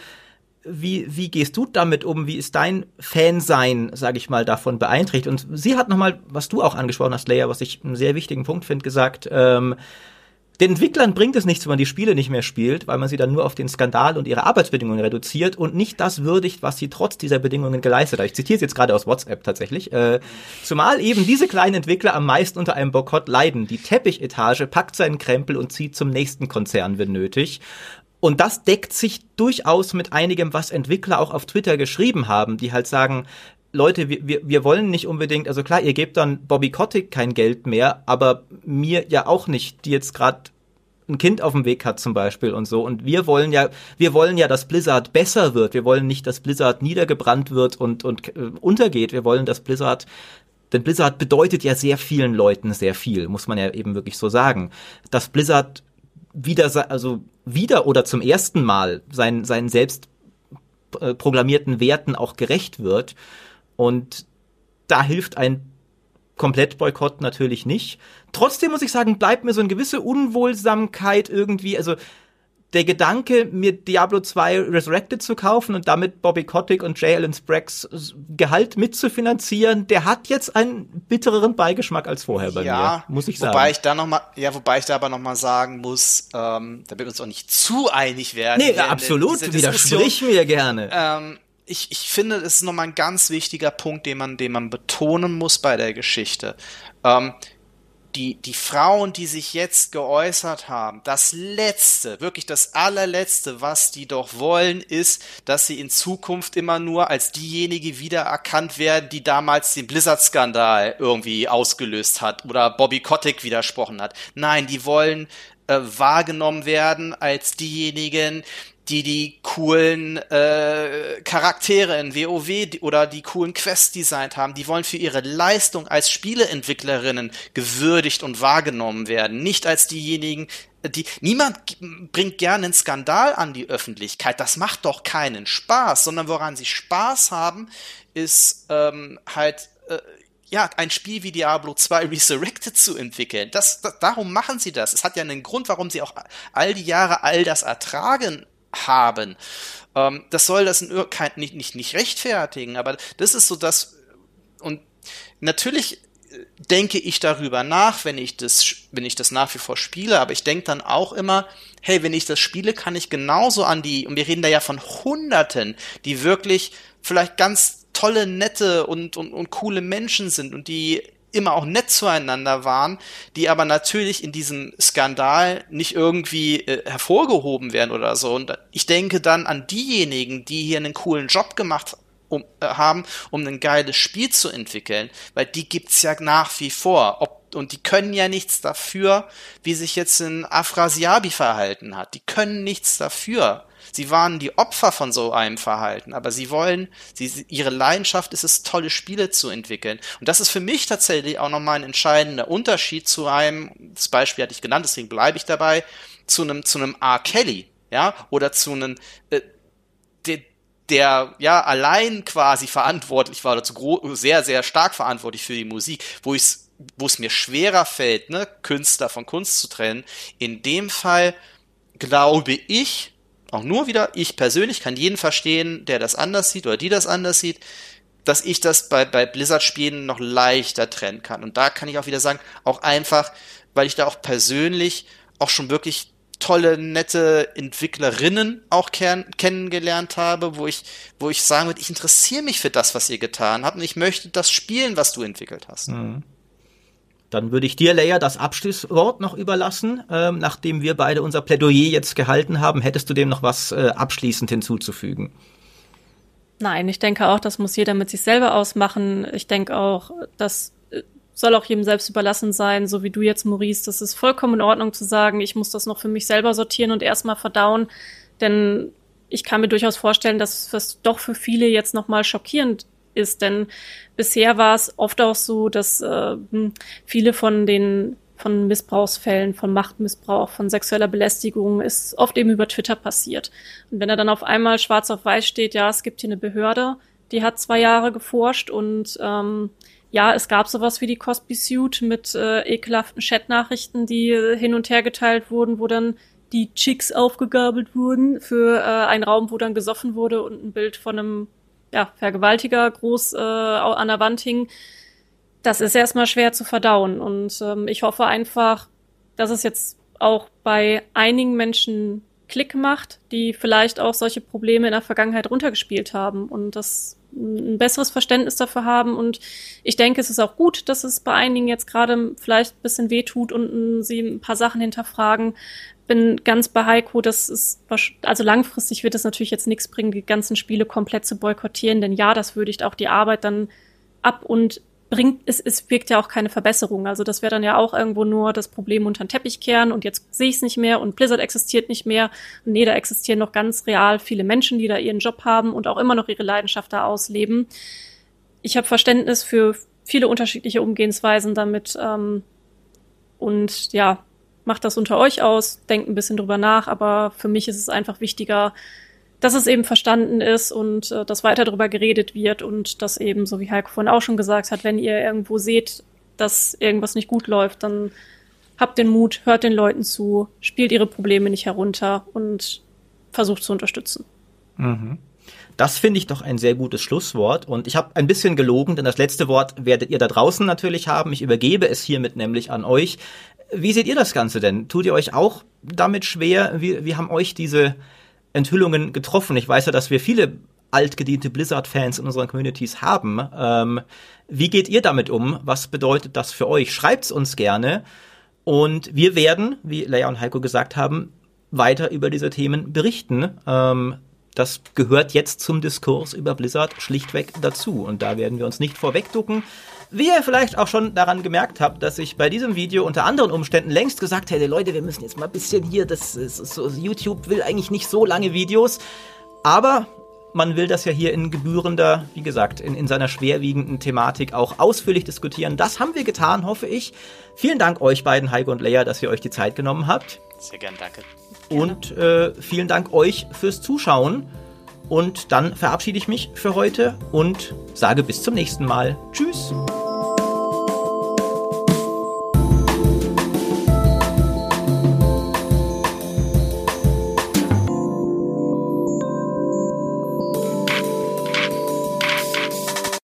wie, wie gehst du damit um? Wie ist dein Fansein, sage ich mal, davon beeinträchtigt? Und sie hat nochmal, was du auch angesprochen hast, Leia, was ich einen sehr wichtigen Punkt finde, gesagt, ähm, Den Entwicklern bringt es nichts, wenn man die Spiele nicht mehr spielt, weil man sie dann nur auf den Skandal und ihre Arbeitsbedingungen reduziert und nicht das würdigt, was sie trotz dieser Bedingungen geleistet haben. Ich zitiere es jetzt gerade aus WhatsApp tatsächlich. Äh, zumal eben diese kleinen Entwickler am meisten unter einem Boykott leiden. Die Teppichetage packt seinen Krempel und zieht zum nächsten Konzern, wenn nötig. Und das deckt sich durchaus mit einigem, was Entwickler auch auf Twitter geschrieben haben, die halt sagen, Leute, wir, wir, wir wollen nicht unbedingt, also klar, ihr gebt dann Bobby Kotick kein Geld mehr, aber mir ja auch nicht, die jetzt gerade ein Kind auf dem Weg hat zum Beispiel und so. Und wir wollen ja, wir wollen ja, dass Blizzard besser wird. Wir wollen nicht, dass Blizzard niedergebrannt wird und, und äh, untergeht. Wir wollen, dass Blizzard denn Blizzard bedeutet ja sehr vielen Leuten sehr viel, muss man ja eben wirklich so sagen. Dass Blizzard wieder, also wieder oder zum ersten Mal seinen, seinen selbst äh, programmierten Werten auch gerecht wird und da hilft ein Komplettboykott natürlich nicht. Trotzdem muss ich sagen, bleibt mir so eine gewisse Unwohlsamkeit irgendwie, also der Gedanke, mir Diablo 2 Resurrected zu kaufen und damit Bobby Kotick und J. Allen Spraggs Gehalt mitzufinanzieren, der hat jetzt einen bittereren Beigeschmack als vorher bei ja, mir, muss ich sagen. Wobei ich da noch mal, ja, wobei ich da aber noch mal sagen muss, ähm, damit wir uns auch nicht zu einig werden. Nee, absolut, widersprich mir gerne. Ähm, ich, ich finde, das ist nochmal ein ganz wichtiger Punkt, den man, den man betonen muss bei der Geschichte. Ähm, die, die Frauen, die sich jetzt geäußert haben, das Letzte, wirklich das allerletzte, was die doch wollen, ist, dass sie in Zukunft immer nur als diejenige wiedererkannt werden, die damals den Blizzard-Skandal irgendwie ausgelöst hat oder Bobby Kotick widersprochen hat. Nein, die wollen äh, wahrgenommen werden als diejenigen, die die coolen äh, Charaktere in WoW oder die coolen Quests designt haben, die wollen für ihre Leistung als Spieleentwicklerinnen gewürdigt und wahrgenommen werden, nicht als diejenigen, die niemand bringt gerne einen Skandal an die Öffentlichkeit. Das macht doch keinen Spaß, sondern woran sie Spaß haben, ist ähm, halt äh, ja, ein Spiel wie Diablo 2 (laughs) Resurrected zu entwickeln. Das, das, darum machen sie das. Es hat ja einen Grund, warum sie auch all die Jahre all das ertragen haben. Ähm, das soll das nicht, nicht, nicht rechtfertigen, aber das ist so das, und natürlich äh, denke ich darüber nach, wenn ich das, wenn ich das nach wie vor spiele, aber ich denke dann auch immer, hey, wenn ich das spiele, kann ich genauso an die, und wir reden da ja von Hunderten, die wirklich vielleicht ganz tolle, nette und, und, und coole Menschen sind und die immer auch nett zueinander waren, die aber natürlich in diesem Skandal nicht irgendwie äh, hervorgehoben werden oder so. Und ich denke dann an diejenigen, die hier einen coolen Job gemacht um, äh, haben, um ein geiles Spiel zu entwickeln, weil die gibt's ja nach wie vor. Ob und die können ja nichts dafür, wie sich jetzt ein Afrasiabi verhalten hat. Die können nichts dafür. Sie waren die Opfer von so einem Verhalten, aber sie wollen, sie, ihre Leidenschaft ist es, tolle Spiele zu entwickeln. Und das ist für mich tatsächlich auch nochmal ein entscheidender Unterschied zu einem, das Beispiel hatte ich genannt, deswegen bleibe ich dabei, zu einem, zu einem R. Kelly, ja, oder zu einem, äh, der, der ja allein quasi verantwortlich war oder zu sehr, sehr stark verantwortlich für die Musik, wo ich wo es mir schwerer fällt, ne, Künstler von Kunst zu trennen. In dem Fall glaube ich, auch nur wieder, ich persönlich kann jeden verstehen, der das anders sieht oder die das anders sieht, dass ich das bei, bei Blizzard-Spielen noch leichter trennen kann. Und da kann ich auch wieder sagen, auch einfach, weil ich da auch persönlich auch schon wirklich tolle, nette Entwicklerinnen auch kennengelernt habe, wo ich, wo ich sagen würde, ich interessiere mich für das, was ihr getan habt und ich möchte das spielen, was du entwickelt hast. Mhm. Dann würde ich dir, Leia, das Abschlusswort noch überlassen. Ähm, nachdem wir beide unser Plädoyer jetzt gehalten haben, hättest du dem noch was äh, abschließend hinzuzufügen? Nein, ich denke auch, das muss jeder mit sich selber ausmachen. Ich denke auch, das äh, soll auch jedem selbst überlassen sein, so wie du jetzt, Maurice. Das ist vollkommen in Ordnung zu sagen, ich muss das noch für mich selber sortieren und erstmal verdauen. Denn ich kann mir durchaus vorstellen, dass das doch für viele jetzt nochmal schockierend ist. Denn bisher war es oft auch so, dass äh, viele von den von Missbrauchsfällen, von Machtmissbrauch, von sexueller Belästigung ist oft eben über Twitter passiert. Und wenn er dann auf einmal schwarz auf weiß steht, ja, es gibt hier eine Behörde, die hat zwei Jahre geforscht und ähm, ja, es gab sowas wie die Cosby Suit mit äh, ekelhaften Chatnachrichten, die äh, hin und her geteilt wurden, wo dann die Chicks aufgegabelt wurden für äh, einen Raum, wo dann gesoffen wurde und ein Bild von einem ja, Vergewaltiger groß äh, an der Wand hing, das ist erstmal schwer zu verdauen. Und ähm, ich hoffe einfach, dass es jetzt auch bei einigen Menschen Klick macht, die vielleicht auch solche Probleme in der Vergangenheit runtergespielt haben und das ein besseres Verständnis dafür haben. Und ich denke, es ist auch gut, dass es bei einigen jetzt gerade vielleicht ein bisschen wehtut und sie ein paar Sachen hinterfragen. Bin ganz bei Heiko, dass es, also langfristig wird es natürlich jetzt nichts bringen, die ganzen Spiele komplett zu boykottieren, denn ja, das würdigt auch die Arbeit dann ab und bringt, es, es wirkt ja auch keine Verbesserung. Also das wäre dann ja auch irgendwo nur das Problem unter den Teppich kehren und jetzt sehe ich es nicht mehr und Blizzard existiert nicht mehr. Nee, da existieren noch ganz real viele Menschen, die da ihren Job haben und auch immer noch ihre Leidenschaft da ausleben. Ich habe Verständnis für viele unterschiedliche Umgehensweisen damit ähm, und ja, macht das unter euch aus, denkt ein bisschen drüber nach, aber für mich ist es einfach wichtiger, dass es eben verstanden ist und äh, dass weiter darüber geredet wird und dass eben, so wie Heiko vorhin auch schon gesagt hat, wenn ihr irgendwo seht, dass irgendwas nicht gut läuft, dann habt den Mut, hört den Leuten zu, spielt ihre Probleme nicht herunter und versucht zu unterstützen. Mhm. Das finde ich doch ein sehr gutes Schlusswort. Und ich habe ein bisschen gelogen, denn das letzte Wort werdet ihr da draußen natürlich haben. Ich übergebe es hiermit nämlich an euch. Wie seht ihr das Ganze denn? Tut ihr euch auch damit schwer? Wie, wie haben euch diese Enthüllungen getroffen. Ich weiß ja, dass wir viele altgediente Blizzard-Fans in unseren Communities haben. Ähm, wie geht ihr damit um? Was bedeutet das für euch? Schreibt's uns gerne. Und wir werden, wie Leia und Heiko gesagt haben, weiter über diese Themen berichten. Ähm, das gehört jetzt zum Diskurs über Blizzard schlichtweg dazu. Und da werden wir uns nicht vorwegducken. Wie ihr vielleicht auch schon daran gemerkt habt, dass ich bei diesem Video unter anderen Umständen längst gesagt hätte, Leute, wir müssen jetzt mal ein bisschen hier, das ist so, YouTube will eigentlich nicht so lange Videos, aber man will das ja hier in gebührender, wie gesagt, in, in seiner schwerwiegenden Thematik auch ausführlich diskutieren. Das haben wir getan, hoffe ich. Vielen Dank euch beiden, Heiko und Leia, dass ihr euch die Zeit genommen habt. Sehr gern, danke. Und äh, vielen Dank euch fürs Zuschauen. Und dann verabschiede ich mich für heute und sage bis zum nächsten Mal. Tschüss.